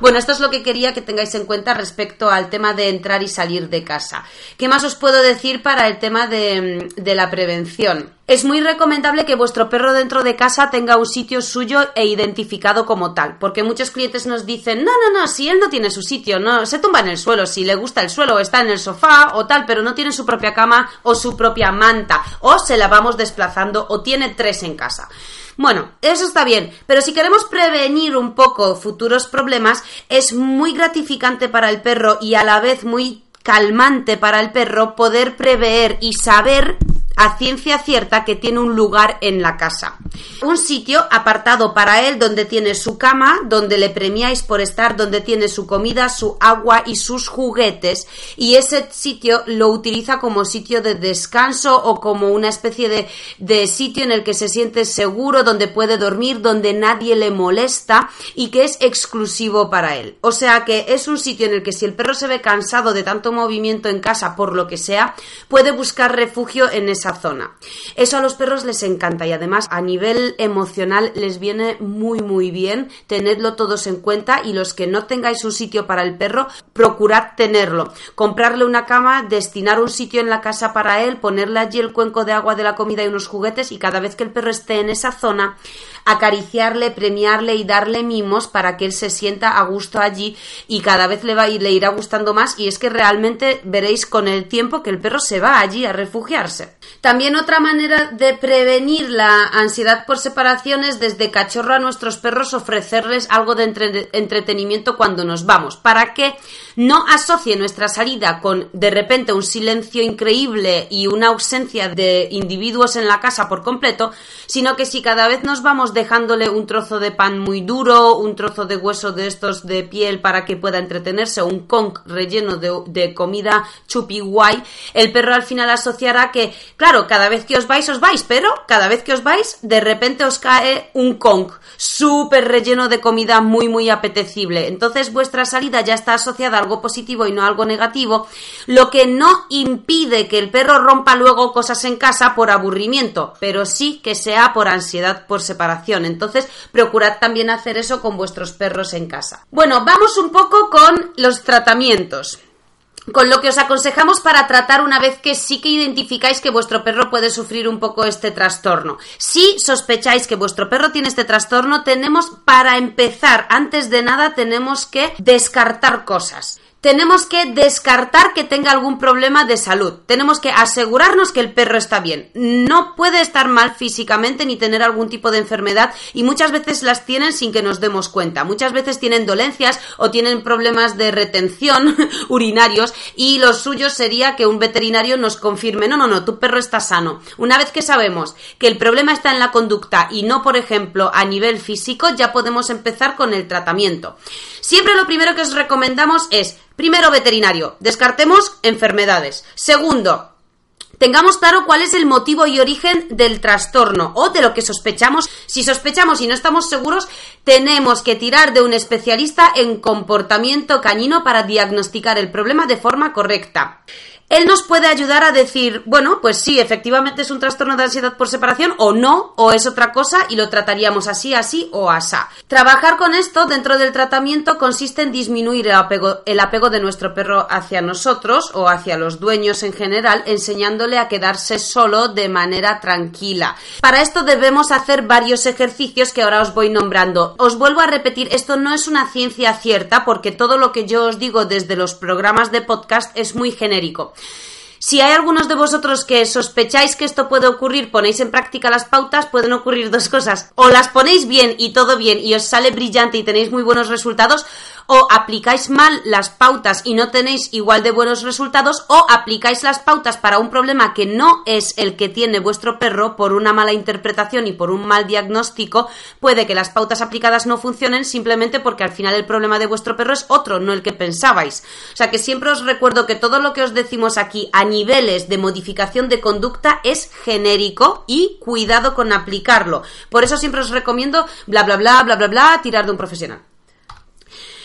Bueno, esto es lo que quería que tengáis en cuenta respecto al tema de entrar y salir de casa. ¿Qué más os puedo decir para el tema de, de la prevención? Es muy recomendable que vuestro perro dentro de casa tenga un sitio suyo e identificado como tal, porque muchos clientes nos dicen, no, no, no, si él no tiene su sitio, no, se tumba en el suelo, si le gusta el suelo, está en el sofá o tal, pero no tiene su propia cama o su propia manta, o se la vamos desplazando o tiene tres en casa. Bueno, eso está bien, pero si queremos prevenir un poco futuros problemas, es muy gratificante para el perro y a la vez muy calmante para el perro poder prever y saber a ciencia cierta que tiene un lugar en la casa. Un sitio apartado para él donde tiene su cama, donde le premiáis por estar, donde tiene su comida, su agua y sus juguetes y ese sitio lo utiliza como sitio de descanso o como una especie de, de sitio en el que se siente seguro, donde puede dormir, donde nadie le molesta y que es exclusivo para él. O sea que es un sitio en el que si el perro se ve cansado de tanto movimiento en casa por lo que sea, puede buscar refugio en esa zona. Eso a los perros les encanta y además a nivel emocional les viene muy muy bien. Tenedlo todos en cuenta y los que no tengáis un sitio para el perro, procurad tenerlo. Comprarle una cama, destinar un sitio en la casa para él, ponerle allí el cuenco de agua de la comida y unos juguetes y cada vez que el perro esté en esa zona, acariciarle, premiarle y darle mimos para que él se sienta a gusto allí y cada vez le va y le irá gustando más y es que realmente veréis con el tiempo que el perro se va allí a refugiarse. También otra manera de prevenir la ansiedad por separación es desde cachorro a nuestros perros ofrecerles algo de entretenimiento cuando nos vamos, para que no asocie nuestra salida con de repente un silencio increíble y una ausencia de individuos en la casa por completo, sino que si cada vez nos vamos dejándole un trozo de pan muy duro, un trozo de hueso de estos de piel para que pueda entretenerse, un conch relleno de, de comida chupi guay, el perro al final asociará que, claro, cada vez que os vais, os vais, pero cada vez que os vais, de repente os cae un conch súper relleno de comida muy, muy apetecible. Entonces vuestra salida ya está asociada a algo positivo y no a algo negativo, lo que no impide que el perro rompa luego cosas en casa por aburrimiento, pero sí que sea por ansiedad por separación Entonces, procurad también hacer eso con vuestros perros en casa. Bueno, vamos un poco con los tratamientos con lo que os aconsejamos para tratar una vez que sí que identificáis que vuestro perro puede sufrir un poco este trastorno. Si sospecháis que vuestro perro tiene este trastorno, tenemos para empezar, antes de nada, tenemos que descartar cosas tenemos que descartar que tenga algún problema de salud. Tenemos que asegurarnos que el perro está bien. No puede estar mal físicamente ni tener algún tipo de enfermedad y muchas veces las tienen sin que nos demos cuenta. Muchas veces tienen dolencias o tienen problemas de retención urinarios y lo suyo sería que un veterinario nos confirme, no, no, no, tu perro está sano. Una vez que sabemos que el problema está en la conducta y no, por ejemplo, a nivel físico, ya podemos empezar con el tratamiento. Siempre lo primero que os recomendamos es Primero, veterinario. Descartemos enfermedades. Segundo, Tengamos claro cuál es el motivo y origen del trastorno o de lo que sospechamos. Si sospechamos y no estamos seguros, tenemos que tirar de un especialista en comportamiento cañino para diagnosticar el problema de forma correcta. Él nos puede ayudar a decir, bueno, pues sí, efectivamente es un trastorno de ansiedad por separación o no, o es otra cosa y lo trataríamos así, así o asá. Trabajar con esto dentro del tratamiento consiste en disminuir el apego, el apego de nuestro perro hacia nosotros o hacia los dueños en general, enseñándole a quedarse solo de manera tranquila. Para esto debemos hacer varios ejercicios que ahora os voy nombrando. Os vuelvo a repetir, esto no es una ciencia cierta porque todo lo que yo os digo desde los programas de podcast es muy genérico. Si hay algunos de vosotros que sospecháis que esto puede ocurrir, ponéis en práctica las pautas, pueden ocurrir dos cosas. O las ponéis bien y todo bien y os sale brillante y tenéis muy buenos resultados, o aplicáis mal las pautas y no tenéis igual de buenos resultados o aplicáis las pautas para un problema que no es el que tiene vuestro perro por una mala interpretación y por un mal diagnóstico, puede que las pautas aplicadas no funcionen simplemente porque al final el problema de vuestro perro es otro, no el que pensabais. O sea que siempre os recuerdo que todo lo que os decimos aquí a niveles de modificación de conducta es genérico y cuidado con aplicarlo. Por eso siempre os recomiendo bla bla bla bla bla bla tirar de un profesional.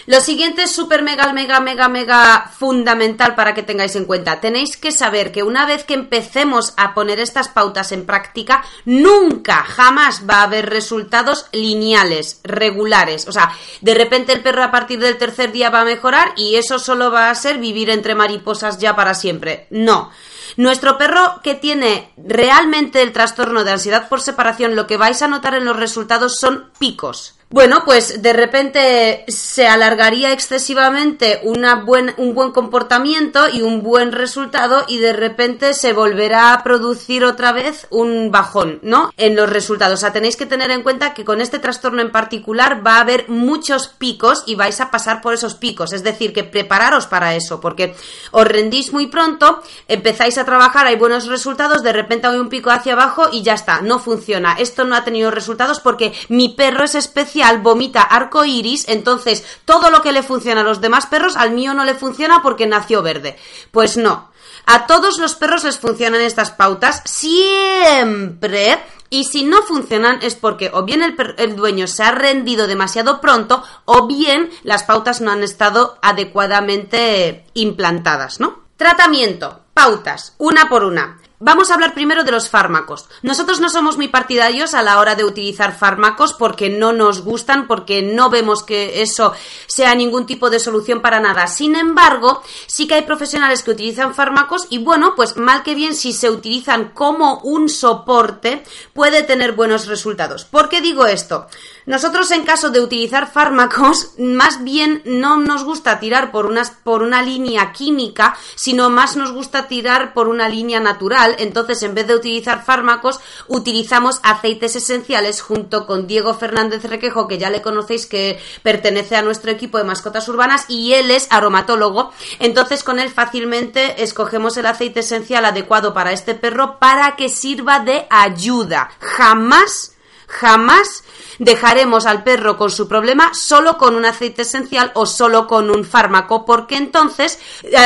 Lo siguiente es súper mega, mega, mega, mega fundamental para que tengáis en cuenta. Tenéis que saber que una vez que empecemos a poner estas pautas en práctica, nunca, jamás va a haber resultados lineales, regulares. O sea, de repente el perro a partir del tercer día va a mejorar y eso solo va a ser vivir entre mariposas ya para siempre. No. Nuestro perro que tiene realmente el trastorno de ansiedad por separación, lo que vais a notar en los resultados son picos bueno, pues de repente se alargaría excesivamente buen, un buen comportamiento y un buen resultado y de repente se volverá a producir otra vez un bajón, ¿no? En los resultados. O sea, tenéis que tener en cuenta que con este trastorno en particular va a haber muchos picos y vais a pasar por esos picos. Es decir, que prepararos para eso, porque os rendís muy pronto, empezáis a trabajar, hay buenos resultados, de repente hay un pico hacia abajo y ya está, no funciona. Esto no ha tenido resultados porque mi perro es especial vomita arco iris, entonces todo lo que le funciona a los demás perros, al mío no le funciona porque nació verde. Pues no. A todos los perros les funcionan estas pautas siempre y si no funcionan es porque o bien el, el, dueño se ha rendido demasiado pronto o bien las pautas no han estado adecuadamente implantadas, ¿no? Tratamiento, pautas, una por una. Vamos a hablar primero de los fármacos. Nosotros no somos muy partidarios a la hora de utilizar fármacos porque no nos gustan, porque no vemos que eso sea ningún tipo de solución para nada. Sin embargo, sí que hay profesionales que utilizan fármacos y bueno, pues mal que bien si se utilizan como un soporte puede tener buenos resultados. ¿Por qué digo esto? Nosotros en caso de utilizar fármacos, más bien no nos gusta tirar por, por una línea química, sino más nos gusta tirar por una línea natural. Entonces, en vez de utilizar fármacos, utilizamos aceites esenciales junto con Diego Fernández Requejo, que ya le conocéis que pertenece a nuestro equipo de mascotas urbanas y él es aromatólogo. Entonces, con él fácilmente escogemos el aceite esencial adecuado para este perro para que sirva de ayuda. Jamás, jamás dejaremos al perro con su problema solo con un aceite esencial o solo con un fármaco, porque entonces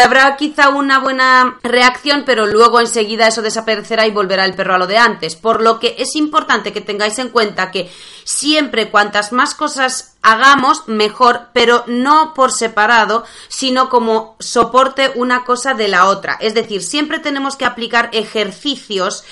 habrá quizá una buena reacción, pero luego enseguida eso desaparecerá y volverá el perro a lo de antes. Por lo que es importante que tengáis en cuenta que siempre cuantas más cosas hagamos, mejor, pero no por separado, sino como soporte una cosa de la otra. Es decir, siempre tenemos que aplicar ejercicios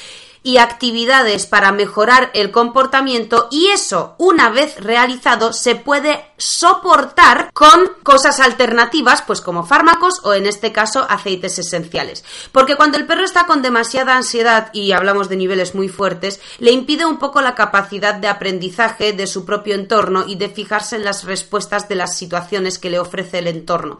y actividades para mejorar el comportamiento y eso, una vez realizado, se puede soportar con cosas alternativas, pues como fármacos o en este caso aceites esenciales. Porque cuando el perro está con demasiada ansiedad y hablamos de niveles muy fuertes, le impide un poco la capacidad de aprendizaje de su propio entorno y de fijarse en las respuestas de las situaciones que le ofrece el entorno.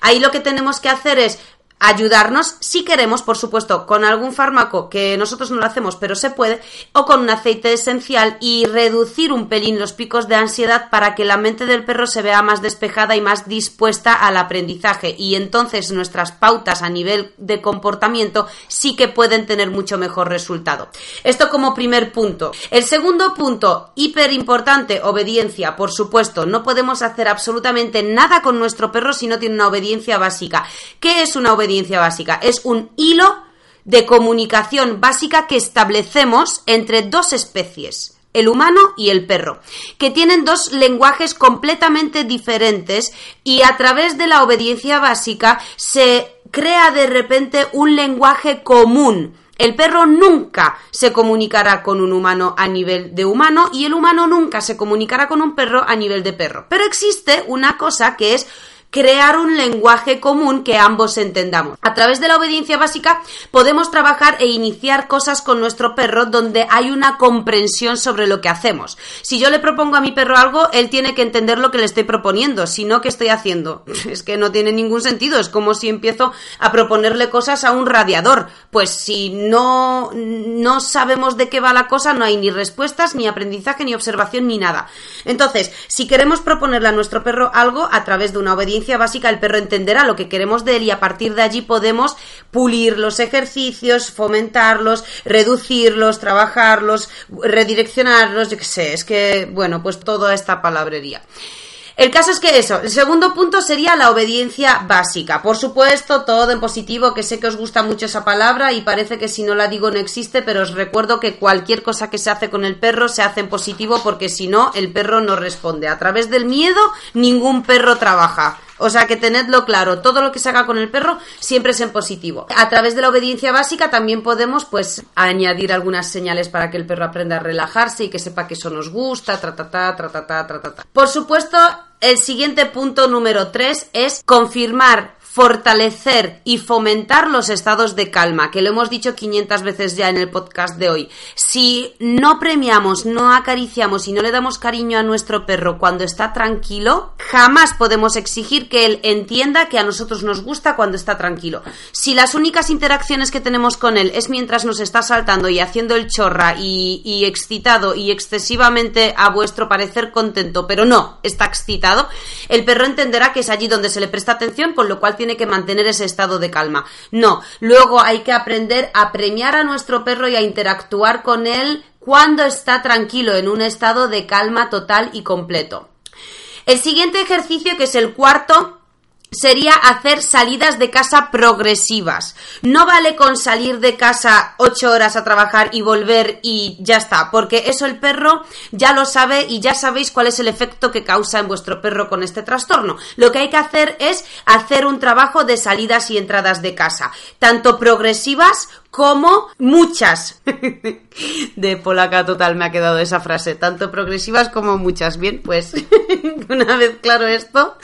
Ahí lo que tenemos que hacer es ayudarnos si queremos, por supuesto, con algún fármaco que nosotros no lo hacemos, pero se puede, o con un aceite esencial y reducir un pelín los picos de ansiedad para que la mente del perro se vea más despejada y más dispuesta al aprendizaje y entonces nuestras pautas a nivel de comportamiento sí que pueden tener mucho mejor resultado. Esto como primer punto. El segundo punto, hiper importante, obediencia, por supuesto, no podemos hacer absolutamente nada con nuestro perro si no tiene una obediencia básica. ¿Qué es una obediencia básica. Es un hilo de comunicación básica que establecemos entre dos especies, el humano y el perro, que tienen dos lenguajes completamente diferentes y a través de la obediencia básica se crea de repente un lenguaje común. El perro nunca se comunicará con un humano a nivel de humano y el humano nunca se comunicará con un perro a nivel de perro. Pero existe una cosa que es crear un lenguaje común que ambos entendamos. A través de la obediencia básica podemos trabajar e iniciar cosas con nuestro perro donde hay una comprensión sobre lo que hacemos. Si yo le propongo a mi perro algo, él tiene que entender lo que le estoy proponiendo, si no, ¿qué estoy haciendo? Es que no tiene ningún sentido, es como si empiezo a proponerle cosas a un radiador. Pues si no, no sabemos de qué va la cosa, no hay ni respuestas, ni aprendizaje, ni observación, ni nada. Entonces, si queremos proponerle a nuestro perro algo a través de una obediencia básica el perro entenderá lo que queremos de él y a partir de allí podemos pulir los ejercicios, fomentarlos, reducirlos, trabajarlos, redireccionarlos, yo qué sé, es que, bueno, pues toda esta palabrería. El caso es que eso, el segundo punto sería la obediencia básica. Por supuesto, todo en positivo, que sé que os gusta mucho esa palabra y parece que si no la digo no existe, pero os recuerdo que cualquier cosa que se hace con el perro se hace en positivo porque si no, el perro no responde. A través del miedo, ningún perro trabaja. O sea que tenedlo claro, todo lo que se haga con el perro siempre es en positivo. A través de la obediencia básica también podemos pues añadir algunas señales para que el perro aprenda a relajarse y que sepa que eso nos gusta, tra. Por supuesto, el siguiente punto número 3 es confirmar fortalecer y fomentar los estados de calma, que lo hemos dicho 500 veces ya en el podcast de hoy. Si no premiamos, no acariciamos y no le damos cariño a nuestro perro cuando está tranquilo, jamás podemos exigir que él entienda que a nosotros nos gusta cuando está tranquilo. Si las únicas interacciones que tenemos con él es mientras nos está saltando y haciendo el chorra y, excitado y excesivamente a vuestro parecer contento, pero no está excitado, el perro entenderá que es allí donde se le presta atención, con lo cual tiene tiene que mantener ese estado de calma. No, luego hay que aprender a premiar a nuestro perro y a interactuar con él cuando está tranquilo, en un estado de calma total y completo. El siguiente ejercicio, que es el cuarto, sería hacer salidas de casa progresivas. No vale con salir de casa ocho horas a trabajar y volver y ya está, porque eso el perro ya lo sabe y ya sabéis cuál es el efecto que causa en vuestro perro con este trastorno. Lo que hay que hacer es hacer un trabajo de salidas y entradas de casa, tanto progresivas como muchas. De polaca total me ha quedado esa frase, tanto progresivas como muchas. Bien, pues una vez claro esto,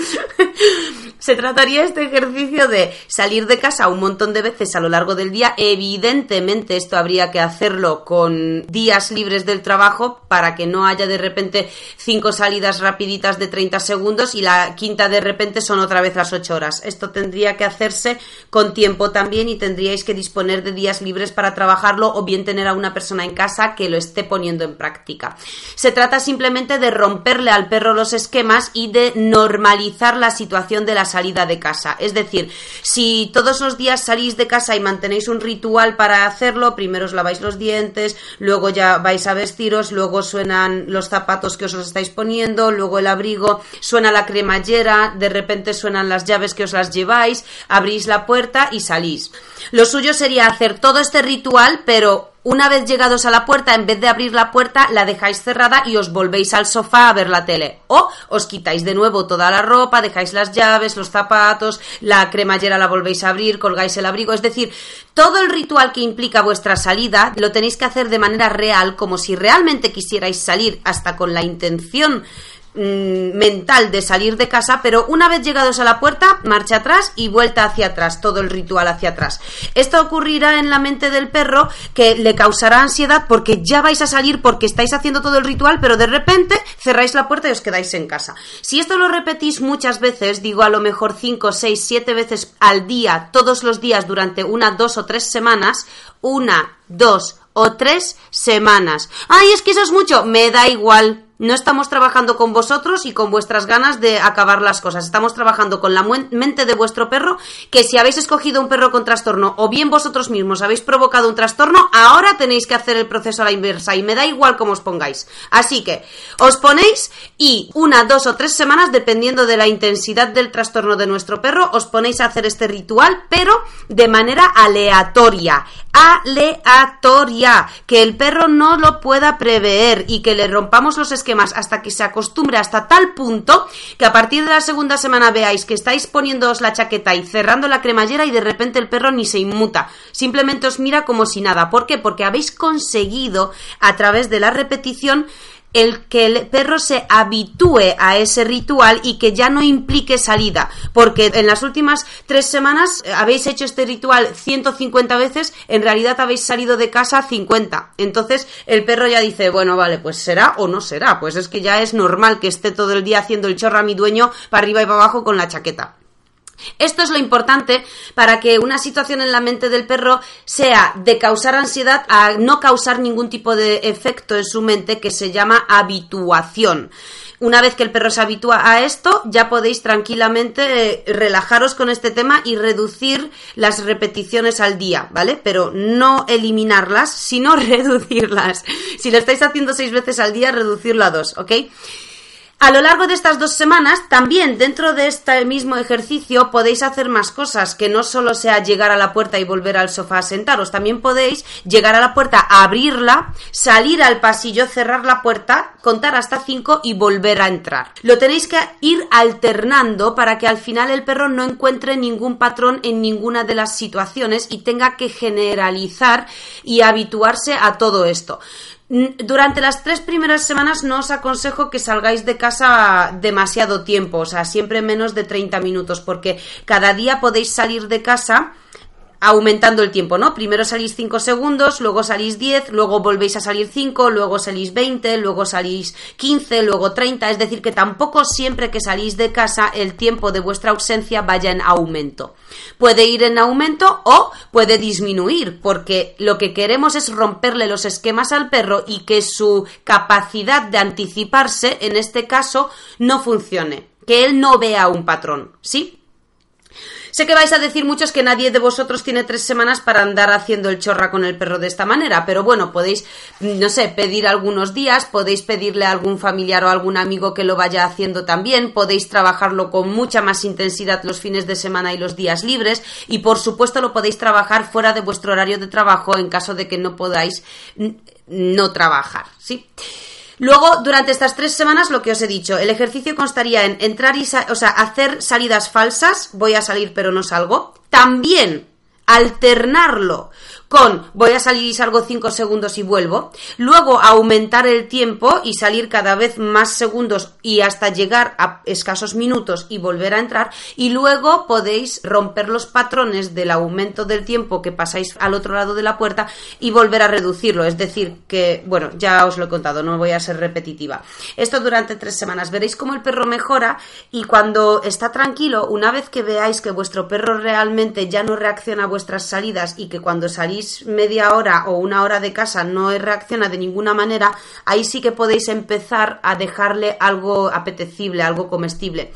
se trataría este ejercicio de salir de casa un montón de veces a lo largo del día. Evidentemente esto habría que hacerlo con días libres del trabajo para que no haya de repente cinco salidas rapiditas de 30 segundos y la quinta de repente son otra vez las 8 horas. Esto tendría que hacerse con tiempo también y tendríais que disponer de días libres para trabajarlo o bien tener a una persona en casa que lo esté poniendo en práctica. Se trata simplemente de romperle al perro los esquemas y de normalizar la situación de la salida de casa. Es decir, si todos los días salís de casa y mantenéis un ritual para hacerlo, primero os laváis los dientes, luego ya vais a vestiros, luego suenan los zapatos que os los estáis poniendo, luego el abrigo, suena la cremallera, de repente suenan las llaves que os las lleváis, abrís la puerta y salís. Lo suyo sería hacer todo este ritual, pero Una vez llegados a la puerta, en vez de abrir la puerta, la dejáis cerrada y os volvéis al sofá a ver la tele. O os quitáis de nuevo toda la ropa, dejáis las llaves, los zapatos, la cremallera la volvéis a abrir, colgáis el abrigo. Es decir, todo el ritual que implica vuestra salida lo tenéis que hacer de manera real, como si realmente quisierais salir, hasta con la intención Mm, mental de salir de casa, pero una vez llegados a la puerta, marcha atrás y vuelta hacia atrás, todo el ritual hacia atrás. Esto ocurrirá en la mente del perro que le causará ansiedad porque ya vais a salir porque estáis haciendo todo el ritual, pero de repente cerráis la puerta y os quedáis en casa. Si esto lo repetís muchas veces, digo a lo mejor 5, 6, 7 veces al día, todos los días durante una, dos o tres semanas, una, dos o tres semanas. Ay, es que eso es mucho, me da igual no estamos trabajando con vosotros y con vuestras ganas de acabar las cosas. Estamos trabajando con la mente de vuestro perro, que si habéis escogido un perro con trastorno o bien vosotros mismos habéis provocado un trastorno, ahora tenéis que hacer el proceso a la inversa y me da igual cómo os pongáis. Así que os ponéis y una, dos o tres semanas, dependiendo de la intensidad del trastorno de nuestro perro, os ponéis a hacer este ritual, pero de manera aleatoria. Aleatoria. Que el perro no lo pueda prever y que le rompamos los esquemas más hasta que se acostumbre hasta tal punto que a partir de la segunda semana veáis que estáis poniéndoos la chaqueta y cerrando la cremallera y de repente el perro ni se inmuta, simplemente os mira como si nada. ¿Por qué? Porque habéis conseguido a través de la repetición el que el perro se habitúe a ese ritual y que ya no implique salida, porque en las últimas tres semanas eh, habéis hecho este ritual 150 veces, en realidad habéis salido de casa 50. Entonces el perro ya dice, bueno, vale, pues será o no será, pues es que ya es normal que esté todo el día haciendo el chorro a mi dueño para arriba y para abajo con la chaqueta. Esto es lo importante para que una situación en la mente del perro sea de causar ansiedad a no causar ningún tipo de efecto en su mente que se llama habituación. Una vez que el perro se habitúa a esto, ya podéis tranquilamente eh, relajaros con este tema y reducir las repeticiones al día, ¿vale? Pero no eliminarlas, sino reducirlas. Si lo estáis haciendo seis veces al día, reducirlo a dos, ¿ok? A lo largo de estas dos semanas, también dentro de este mismo ejercicio podéis hacer más cosas, que no solo sea llegar a la puerta y volver al sofá a sentaros, también podéis llegar a la puerta, abrirla, salir al pasillo, cerrar la puerta, contar hasta cinco y volver a entrar. Lo tenéis que ir alternando para que al final el perro no encuentre ningún patrón en ninguna de las situaciones y tenga que generalizar y habituarse a todo esto. Durante las tres primeras semanas no os aconsejo que salgáis de casa demasiado tiempo, o sea, siempre menos de 30 minutos, porque cada día podéis salir de casa aumentando el tiempo, ¿no? Primero salís 5 segundos, luego salís 10, luego volvéis a salir 5, luego salís 20, luego salís 15, luego 30, es decir, que tampoco siempre que salís de casa el tiempo de vuestra ausencia vaya en aumento. Puede ir en aumento o puede disminuir, porque lo que queremos es romperle los esquemas al perro y que su capacidad de anticiparse, en este caso, no funcione, que él no vea un patrón, ¿sí? Sé que vais a decir muchos que nadie de vosotros tiene tres semanas para andar haciendo el chorra con el perro de esta manera, pero bueno, podéis, no sé, pedir algunos días, podéis pedirle a algún familiar o algún amigo que lo vaya haciendo también, podéis trabajarlo con mucha más intensidad los fines de semana y los días libres y por supuesto lo podéis trabajar fuera de vuestro horario de trabajo en caso de que no podáis no trabajar, ¿sí? Luego, durante estas tres semanas, lo que os he dicho, el ejercicio constaría en entrar y, o sea, hacer salidas falsas, voy a salir pero no salgo. También alternarlo con voy a salir y salgo 5 segundos y vuelvo, luego aumentar el tiempo y salir cada vez más segundos y hasta llegar a escasos minutos y volver a entrar y luego podéis romper los patrones del aumento del tiempo que pasáis al otro lado de la puerta y volver a reducirlo, es decir, que bueno, ya os lo he contado, no voy a ser repetitiva. Esto durante tres semanas, veréis cómo el perro mejora y cuando está tranquilo, una vez que veáis que vuestro perro realmente ya no reacciona a vuestras salidas y que cuando salís media hora o una hora de casa no reacciona de ninguna manera, ahí sí que podéis empezar a dejarle algo apetecible, algo comestible.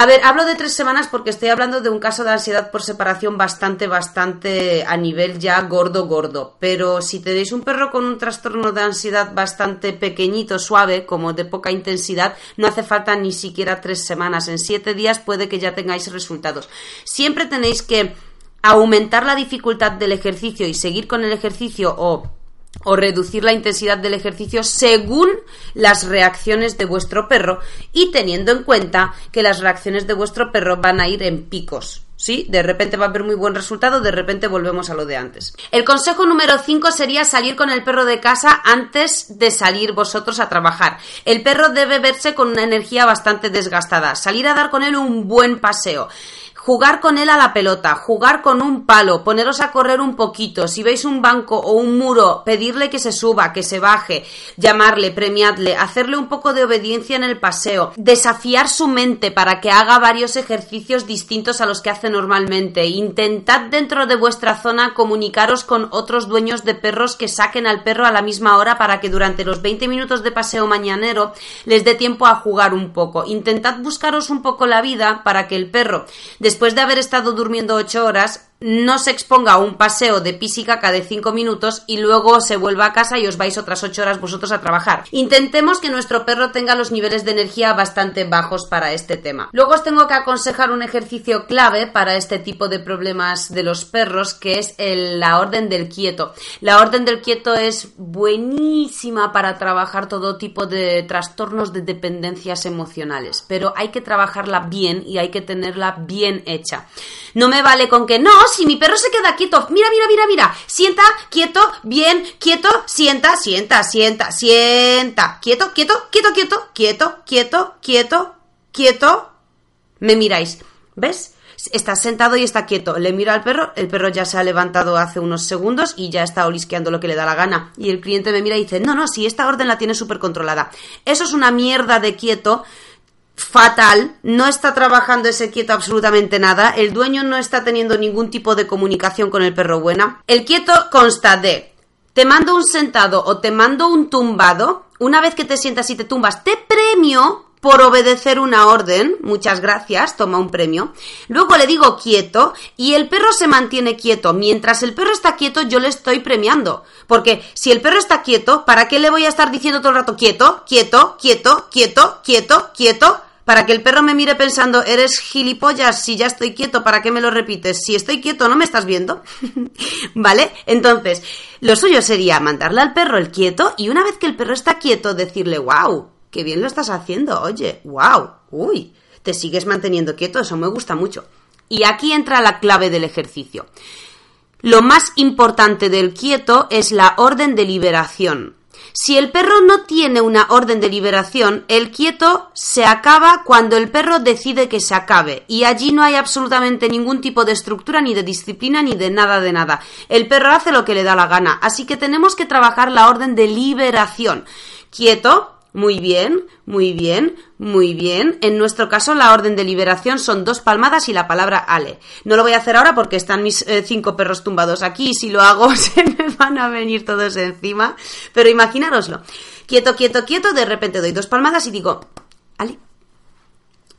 A ver, hablo de tres semanas porque estoy hablando de un caso de ansiedad por separación bastante, bastante a nivel ya gordo, gordo. Pero si tenéis un perro con un trastorno de ansiedad bastante pequeñito, suave, como de poca intensidad, no hace falta ni siquiera tres semanas. En siete días puede que ya tengáis resultados. Siempre tenéis que aumentar la dificultad del ejercicio y seguir con el ejercicio o o reducir la intensidad del ejercicio según las reacciones de vuestro perro y teniendo en cuenta que las reacciones de vuestro perro van a ir en picos. ¿Sí? De repente va a haber muy buen resultado, de repente volvemos a lo de antes. El consejo número 5 sería salir con el perro de casa antes de salir vosotros a trabajar. El perro debe verse con una energía bastante desgastada. Salir a dar con él un buen paseo jugar con él a la pelota, jugar con un palo, poneros a correr un poquito, si veis un banco o un muro, pedirle que se suba, que se baje, llamarle, premiadle, hacerle un poco de obediencia en el paseo, desafiar su mente para que haga varios ejercicios distintos a los que hace normalmente, intentad dentro de vuestra zona comunicaros con otros dueños de perros que saquen al perro a la misma hora para que durante los 20 minutos de paseo mañanero les dé tiempo a jugar un poco. Intentad buscaros un poco la vida para que el perro, de haber estado durmiendo ocho horas, no se exponga a un paseo de pisicaca de cinco minutos y luego se vuelva a casa y os vais otras ocho horas vosotros a trabajar. Intentemos que nuestro perro tenga los niveles de energía bastante bajos para este tema. Luego os tengo que aconsejar un ejercicio clave para este tipo de problemas de los perros que es la orden del quieto. La orden del quieto es buenísima para trabajar todo tipo de trastornos de dependencias emocionales, pero hay que trabajarla bien y hay que tenerla bien hecha. No me vale con que no, si mi perro se queda quieto, mira, mira, mira, mira, sienta, quieto, bien, quieto, sienta, sienta, sienta, sienta, quieto, quieto, quieto, quieto, quieto, quieto, quieto, quieto. Me miráis, ¿ves? Está sentado y está quieto. Le miro al perro, el perro ya se ha levantado hace unos segundos y ya está olisqueando lo que le da la gana. Y el cliente me mira y dice, no, no, si esta orden la tiene súper controlada. Eso es una mierda de quieto fatal, no está trabajando ese quieto absolutamente nada, el dueño no está teniendo ningún tipo de comunicación con el perro buena. El quieto consta de te mando un sentado o te mando un tumbado, una vez que te sientas y te tumbas, te premio por obedecer una orden, muchas gracias, toma un premio. Luego le digo quieto y el perro se mantiene quieto. Mientras el perro está quieto, yo le estoy premiando. Porque si el perro está quieto, ¿para qué le voy a estar diciendo todo el rato quieto, quieto, quieto, quieto, quieto, quieto? Para que el perro me mire pensando, eres gilipollas, si ya estoy quieto, ¿para qué me lo repites? Si estoy quieto, ¿no me estás viendo? ¿Vale? Entonces, lo suyo sería mandarle al perro el quieto y una vez que el perro está quieto, decirle, wow, qué bien lo estás haciendo, oye, wow, uy, te sigues manteniendo quieto, eso me gusta mucho. Y aquí entra la clave del ejercicio. Lo más importante del quieto es la orden de liberación. Si el perro no tiene una orden de liberación, el quieto se acaba cuando el perro decide que se acabe, y allí no hay absolutamente ningún tipo de estructura, ni de disciplina, ni de nada de nada. El perro hace lo que le da la gana, así que tenemos que trabajar la orden de liberación. Quieto, muy bien, muy bien, muy bien. En nuestro caso, la orden de liberación son dos palmadas y la palabra ale. No lo voy a hacer ahora porque están mis eh, cinco perros tumbados aquí y si lo hago se me van a venir todos encima. Pero imaginároslo. Quieto, quieto, quieto. De repente doy dos palmadas y digo, ale.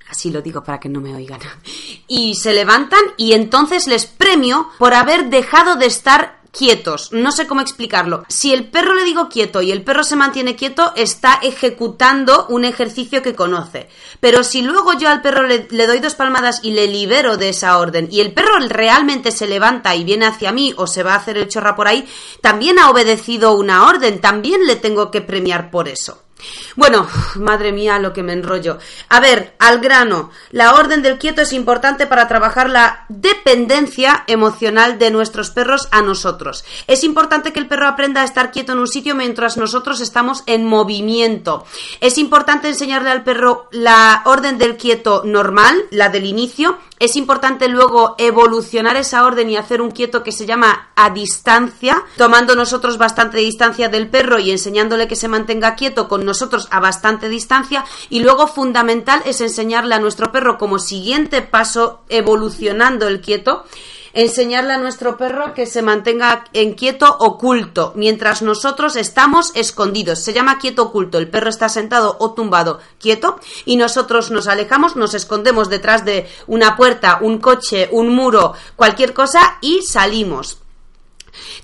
Así lo digo para que no me oigan. Y se levantan y entonces les premio por haber dejado de estar quietos. No sé cómo explicarlo. Si el perro le digo quieto y el perro se mantiene quieto, está ejecutando un ejercicio que conoce. Pero si luego yo al perro le, doy dos palmadas y le libero de esa orden y el perro realmente se levanta y viene hacia mí o se va a hacer el chorra por ahí, también ha obedecido una orden, también le tengo que premiar por eso. Bueno, madre mía, lo que me enrollo. A ver, al grano. La orden del quieto es importante para trabajar la dependencia emocional de nuestros perros a nosotros. Es importante que el perro aprenda a estar quieto en un sitio mientras nosotros estamos en movimiento. Es importante enseñarle al perro la orden del quieto normal, la del inicio, es importante luego evolucionar esa orden y hacer un quieto que se llama a distancia, tomando nosotros bastante distancia del perro y enseñándole que se mantenga quieto con nosotros a bastante distancia. Y luego fundamental es enseñarle a nuestro perro como siguiente paso evolucionando el quieto enseñarle a nuestro perro que se mantenga en quieto oculto, mientras nosotros estamos escondidos. Se llama quieto oculto. El perro está sentado o tumbado quieto y nosotros nos alejamos, nos escondemos detrás de una puerta, un coche, un muro, cualquier cosa y salimos.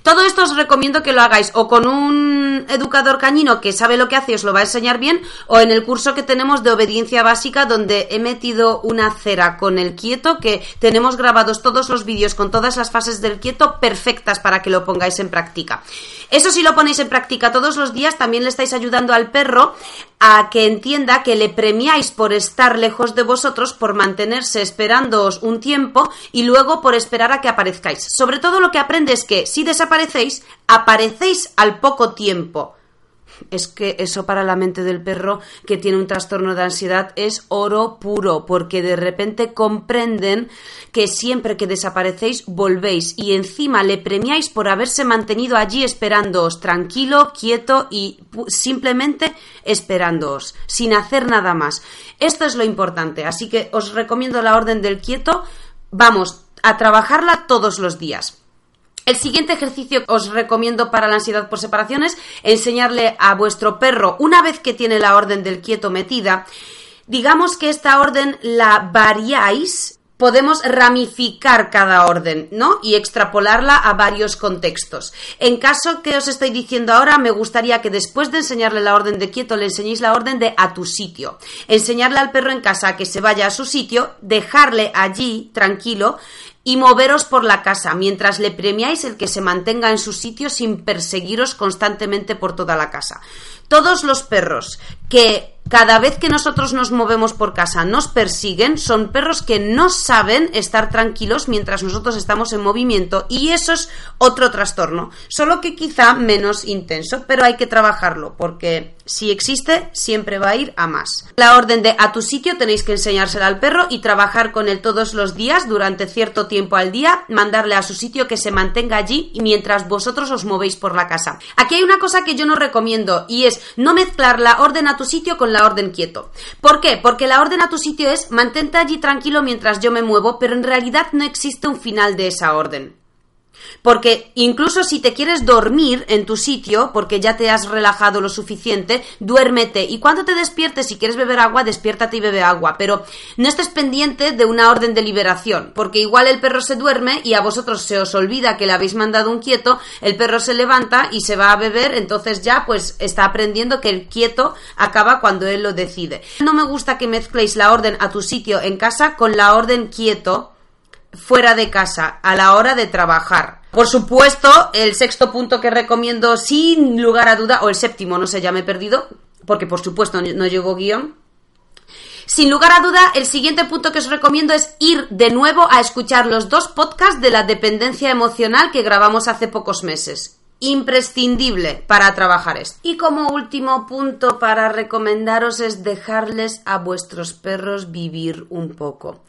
Todo esto os recomiendo que lo hagáis o con un educador cañino que sabe lo que hace y os lo va a enseñar bien, o en el curso que tenemos de obediencia básica donde he metido una cera con el quieto que tenemos grabados todos los vídeos con todas las fases del quieto perfectas para que lo pongáis en práctica. Eso si lo ponéis en práctica todos los días, también le estáis ayudando al perro a que entienda que le premiáis por estar lejos de vosotros, por mantenerse esperándoos un tiempo y luego por esperar a que aparezcáis. Sobre todo lo que aprende es que si desaparecéis, aparecéis al poco tiempo. Es que eso para la mente del perro que tiene un trastorno de ansiedad es oro puro, porque de repente comprenden que siempre que desaparecéis volvéis y encima le premiáis por haberse mantenido allí esperándoos tranquilo, quieto y simplemente esperándoos, sin hacer nada más. Esto es lo importante, así que os recomiendo la orden del quieto. Vamos a trabajarla todos los días. El siguiente ejercicio os recomiendo para la ansiedad por separación es enseñarle a vuestro perro, una vez que tiene la orden del quieto metida, digamos que esta orden la variáis podemos ramificar cada orden, ¿no? Y extrapolarla a varios contextos. En caso que os estoy diciendo ahora, me gustaría que después de enseñarle la orden de quieto, le enseñéis la orden de a tu sitio. Enseñarle al perro en casa que se vaya a su sitio, dejarle allí tranquilo y moveros por la casa, mientras le premiáis el que se mantenga en su sitio sin perseguiros constantemente por toda la casa. Todos los perros que cada vez que nosotros nos movemos por casa nos persiguen, son perros que no saben estar tranquilos mientras nosotros estamos en movimiento y eso es otro trastorno, solo que quizá menos intenso, pero hay que trabajarlo porque si existe siempre va a ir a más. La orden de a tu sitio tenéis que enseñársela al perro y trabajar con él todos los días durante cierto tiempo al día, mandarle a su sitio que se mantenga allí mientras vosotros os movéis por la casa. Aquí hay una cosa que yo no recomiendo y es no mezclar la orden a tu sitio con la orden quieto. ¿Por qué? Porque la orden a tu sitio es mantente allí tranquilo mientras yo me muevo, pero en realidad no existe un final de esa orden. Porque incluso si te quieres dormir en tu sitio, porque ya te has relajado lo suficiente, duérmete. Y cuando te despiertes, si quieres beber agua, despiértate y bebe agua. Pero no estés pendiente de una orden de liberación, porque igual el perro se duerme y a vosotros se os olvida que le habéis mandado un quieto, el perro se levanta y se va a beber, entonces ya pues está aprendiendo que el quieto acaba cuando él lo decide. No me gusta que mezcléis la orden a tu sitio en casa con la orden quieto fuera de casa a la hora de trabajar. Por supuesto, el sexto punto que recomiendo sin lugar a duda, o el séptimo, no sé, ya me he perdido, porque por supuesto no llegó guion. Sin lugar a duda, el siguiente punto que os recomiendo es ir de nuevo a escuchar los dos podcasts de la dependencia emocional que grabamos hace pocos meses imprescindible para trabajar esto. Y como último punto para recomendaros es dejarles a vuestros perros vivir un poco.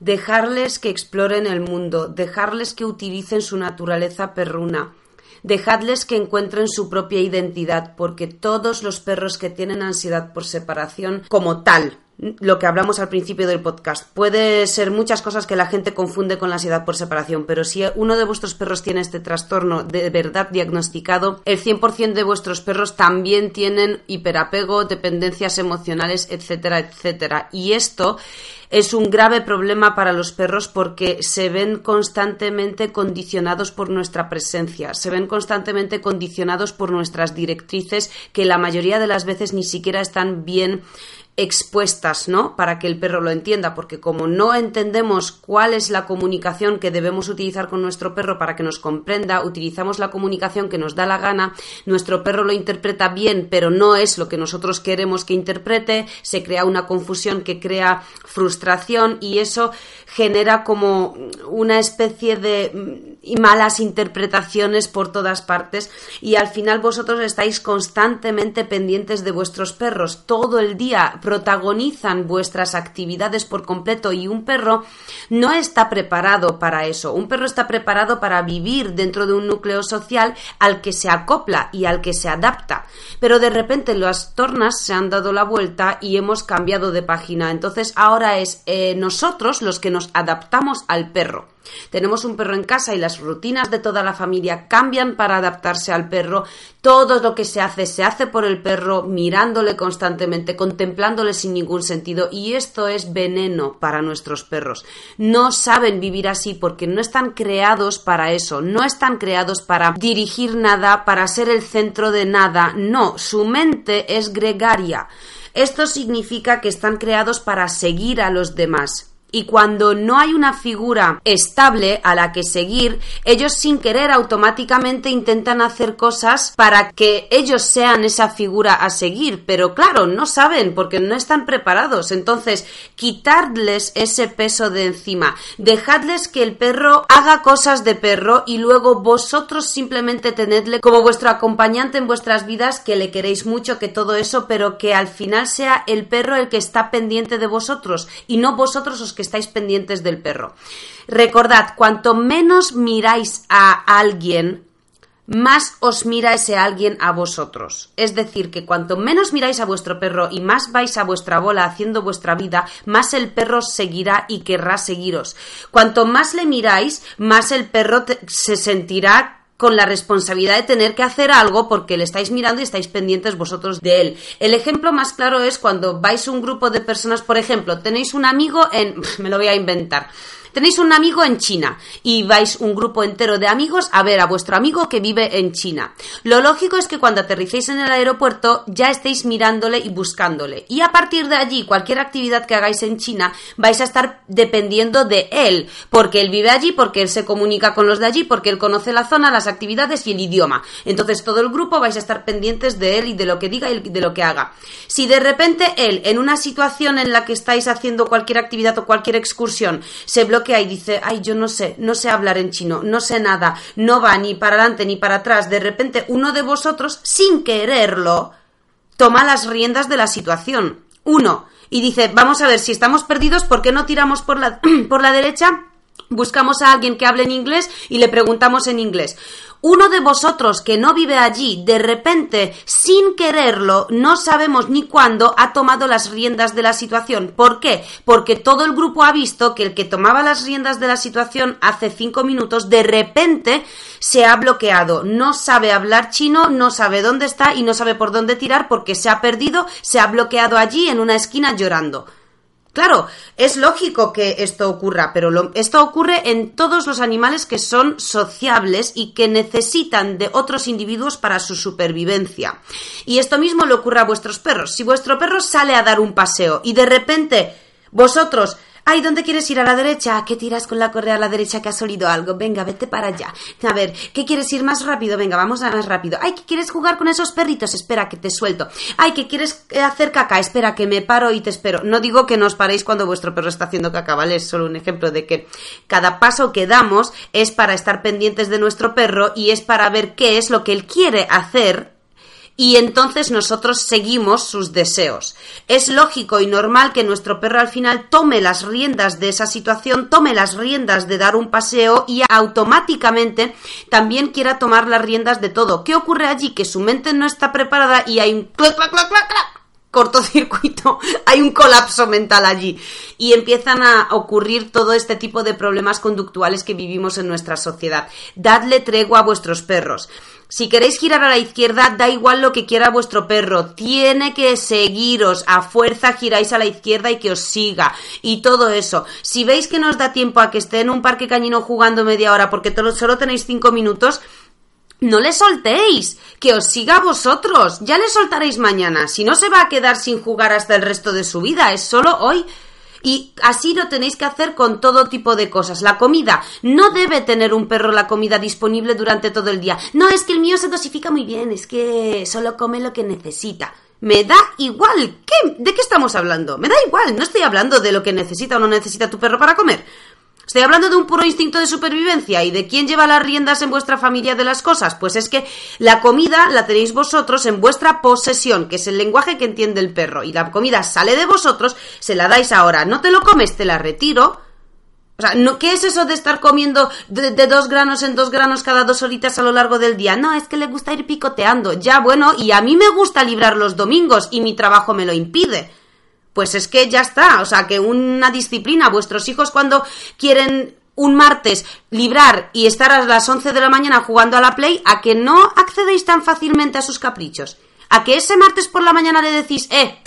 Dejarles que exploren el mundo, dejarles que utilicen su naturaleza perruna. Dejadles que encuentren su propia identidad, porque todos los perros que tienen ansiedad por separación como tal, lo que hablamos al principio del podcast. Puede ser muchas cosas que la gente confunde con la ansiedad por separación, pero si uno de vuestros perros tiene este trastorno de verdad diagnosticado, el 100% de vuestros perros también tienen hiperapego, dependencias emocionales, etcétera, etcétera. Y esto es un grave problema para los perros porque se ven constantemente condicionados por nuestra presencia, se ven constantemente condicionados por nuestras directrices que la mayoría de las veces ni siquiera están bien expuestas, ¿no? Para que el perro lo entienda, porque como no entendemos cuál es la comunicación que debemos utilizar con nuestro perro para que nos comprenda, utilizamos la comunicación que nos da la gana, nuestro perro lo interpreta bien, pero no es lo que nosotros queremos que interprete, se crea una confusión que crea frustración y eso genera como una especie de mm, malas interpretaciones por todas partes y al final vosotros estáis constantemente pendientes de vuestros perros todo el día protagonizan vuestras actividades por completo y un perro no está preparado para eso. Un perro está preparado para vivir dentro de un núcleo social al que se acopla y al que se adapta. Pero de repente las tornas se han dado la vuelta y hemos cambiado de página. Entonces ahora es eh, nosotros los que nos adaptamos al perro. Tenemos un perro en casa y las rutinas de toda la familia cambian para adaptarse al perro. Todo lo que se hace se hace por el perro, mirándole constantemente, contemplándole sin ningún sentido y esto es veneno para nuestros perros. No saben vivir así porque no están creados para eso, no están creados para dirigir nada, para ser el centro de nada. No, su mente es gregaria. Esto significa que están creados para seguir a los demás y cuando no hay una figura estable a la que seguir, ellos sin querer automáticamente intentan hacer cosas para que ellos sean esa figura a seguir, pero claro, no saben porque no están preparados. Entonces, quitarles ese peso de encima, dejadles que el perro haga cosas de perro y luego vosotros simplemente tenedle como vuestro acompañante en vuestras vidas, que le queréis mucho, que todo eso, pero que al final sea el perro el que está pendiente de vosotros y no vosotros os que estáis pendientes del perro. Recordad, cuanto menos miráis a alguien, más os mira ese alguien a vosotros. Es decir, que cuanto menos miráis a vuestro perro y más vais a vuestra bola haciendo vuestra vida, más el perro seguirá y querrá seguiros. Cuanto más le miráis, más el perro se sentirá con la responsabilidad de tener que hacer algo porque le estáis mirando y estáis pendientes vosotros de él. El ejemplo más claro es cuando vais un grupo de personas, por ejemplo, tenéis un amigo en... me lo voy a inventar Tenéis un amigo en China y vais un grupo entero de amigos a ver a vuestro amigo que vive en China. Lo lógico es que cuando aterricéis en el aeropuerto ya estéis mirándole y buscándole. Y a partir de allí, cualquier actividad que hagáis en China, vais a estar dependiendo de él, porque él vive allí, porque él se comunica con los de allí, porque él conoce la zona, las actividades y el idioma. Entonces todo el grupo vais a estar pendientes de él y de lo que diga y de lo que haga. Si de repente él, en una situación en la que estáis haciendo cualquier actividad o cualquier excursión, se bloquea que y dice, ay, yo no sé, no sé hablar en chino, no sé nada, no va ni para adelante ni para atrás, de repente uno de vosotros, sin quererlo, toma las riendas de la situación. Uno, y dice, vamos a ver, si estamos perdidos, ¿por qué no tiramos por la, por la derecha? Buscamos a alguien que hable en inglés y le preguntamos en inglés uno de vosotros que no vive allí, de repente, sin quererlo, no sabemos ni cuándo, ha tomado las riendas de la situación. ¿Por qué? Porque todo el grupo ha visto que el que tomaba las riendas de la situación hace cinco minutos, de repente se ha bloqueado. No sabe hablar chino, no sabe dónde está y no sabe por dónde tirar porque se ha perdido, se ha bloqueado allí en una esquina llorando. Claro, es lógico que esto ocurra, pero esto ocurre en todos los animales que son sociables y que necesitan de otros individuos para su supervivencia. Y esto mismo le ocurre a vuestros perros. Si vuestro perro sale a dar un paseo y de repente vosotros Ay, ¿dónde quieres ir? ¿A la derecha? ¿Qué tiras con la correa a la derecha que has olido algo? Venga, vete para allá. A ver, ¿qué quieres ir más rápido? Venga, vamos a más rápido. Ay, ¿qué quieres jugar con esos perritos? Espera, que te suelto. Ay, ¿qué quieres eh, hacer caca? Espera, que me paro y te espero. No digo que no os paréis cuando vuestro perro está haciendo caca, ¿vale? Es solo un ejemplo de que cada paso que damos es para estar pendientes de nuestro perro y es para ver qué es lo que él quiere hacer y entonces nosotros seguimos sus deseos. Es lógico y normal que nuestro perro al final tome las riendas de esa situación, tome las riendas de dar un paseo y automáticamente también quiera tomar las riendas de todo. ¿Qué ocurre allí? Que su mente no está preparada y hay un clac, clac, clac, clac, cortocircuito, hay un colapso mental allí y empiezan a ocurrir todo este tipo de problemas conductuales que vivimos en nuestra sociedad. Dadle tregua a vuestros perros. Si queréis girar a la izquierda, da igual lo que quiera vuestro perro. Tiene que seguiros. A fuerza giráis a la izquierda y que os siga. Y todo eso. Si veis que no os da tiempo a que esté en un parque cañino jugando media hora porque solo tenéis cinco minutos, no le soltéis, que os siga a vosotros. Ya le soltaréis mañana. Si no se va a quedar sin jugar hasta el resto de su vida, es solo hoy. Y así lo tenéis que hacer con todo tipo de cosas. La comida. No debe tener un perro la comida disponible durante todo el día. No, es que el mío se dosifica muy bien, es que solo come lo que necesita. Me da igual. ¿Qué? ¿De qué estamos hablando? Me da igual. No estoy hablando de lo que necesita o no necesita tu perro para comer. Estoy hablando de un puro instinto de supervivencia y de quién lleva las riendas en vuestra familia de las cosas. Pues es que la comida la tenéis vosotros en vuestra posesión, que es el lenguaje que entiende el perro. Y la comida sale de vosotros, se la dais ahora. No te lo comes, te la retiro. O sea, ¿qué es eso de estar comiendo de, de, dos granos en dos granos cada dos horitas a lo largo del día? No, es que le gusta ir picoteando. Ya, bueno, y a mí me gusta librar los domingos y mi trabajo me lo impide pues es que ya está. O sea, que una disciplina, vuestros hijos cuando quieren un martes librar y estar a las 11 de la mañana jugando a la Play, a que no accedéis tan fácilmente a sus caprichos. A que ese martes por la mañana le decís, eh,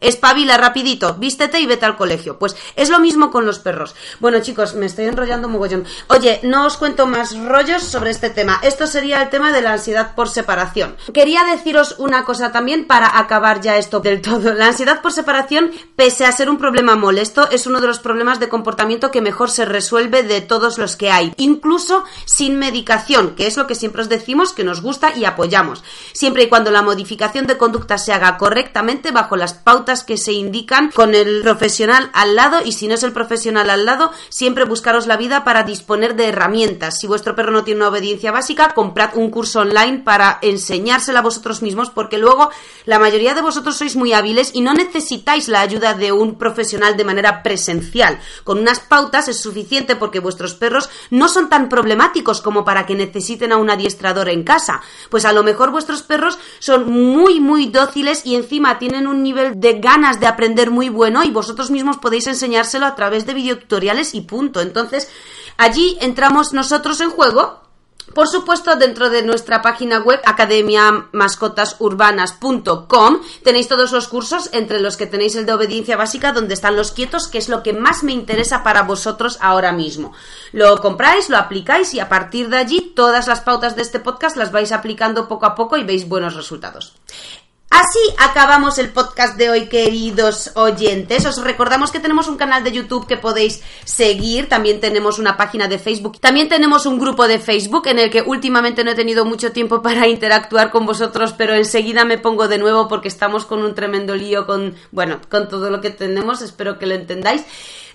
espabila rapidito, vístete y vete al colegio. Pues es lo mismo con los perros. Bueno, chicos, me estoy enrollando mogollón. Oye, no os cuento más rollos sobre este tema. Esto sería el tema de la ansiedad por separación. Quería deciros una cosa también para acabar ya esto del todo. La ansiedad por separación, pese a ser un problema molesto, es uno de los problemas de comportamiento que mejor se resuelve de todos los que hay, incluso sin medicación, que es lo que siempre os decimos que nos gusta y apoyamos, siempre y cuando la modificación de conducta se haga correctamente bajo las pautas que se indican con el profesional al lado y si no es el profesional al lado, siempre buscaros la vida para disponer de herramientas. Si vuestro perro no tiene una obediencia básica, comprad un curso online para enseñársela a vosotros mismos porque luego la mayoría de vosotros sois muy hábiles y no necesitáis la ayuda de un profesional de manera presencial. Con unas pautas es suficiente porque vuestros perros no son tan problemáticos como para que necesiten a un adiestrador en casa. Pues a lo mejor vuestros perros son muy muy dóciles y encima tienen un nivel de ganas de aprender muy bueno y vosotros mismos podéis enseñárselo a través de videotutoriales y punto. Entonces, allí entramos nosotros en juego por supuesto, dentro de nuestra página web academiamascotasurbanas.com tenéis todos los cursos, entre los que tenéis el de obediencia básica, donde están los quietos, que es lo que más me interesa para vosotros ahora mismo. Lo compráis, lo aplicáis y a partir de allí todas las pautas de este podcast las vais aplicando poco a poco y veis buenos resultados. Así acabamos el podcast de hoy, queridos oyentes. Os recordamos que tenemos un canal de YouTube que podéis seguir. También tenemos una página de Facebook. También tenemos un grupo de Facebook en el que últimamente no he tenido mucho tiempo para interactuar con vosotros, pero enseguida me pongo de nuevo porque estamos con un tremendo lío con, bueno, con todo lo que tenemos. Espero que lo entendáis.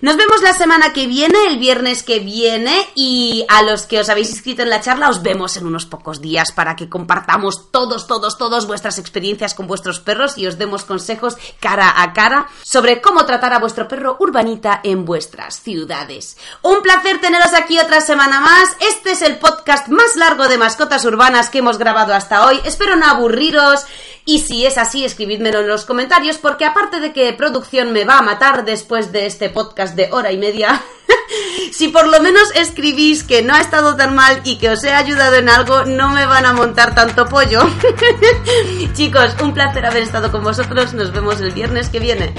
Nos vemos la semana que viene, el viernes que viene, y a los que os habéis inscrito en la charla, os vemos en unos pocos días para que compartamos todos, todos, todos vuestras experiencias con vuestros perros y os demos consejos cara a cara sobre cómo tratar a vuestro perro urbanita en vuestras ciudades. Un placer teneros aquí otra semana más. Este es el podcast más largo de mascotas urbanas que hemos grabado hasta hoy. Espero no aburriros. Y si es así, escribidmelo en los comentarios, porque aparte de que producción me va a matar después de este podcast de hora y media, si por lo menos escribís que no ha estado tan mal y que os he ayudado en algo, no me van a montar tanto pollo. Chicos, un placer haber estado con vosotros. Nos vemos el viernes que viene.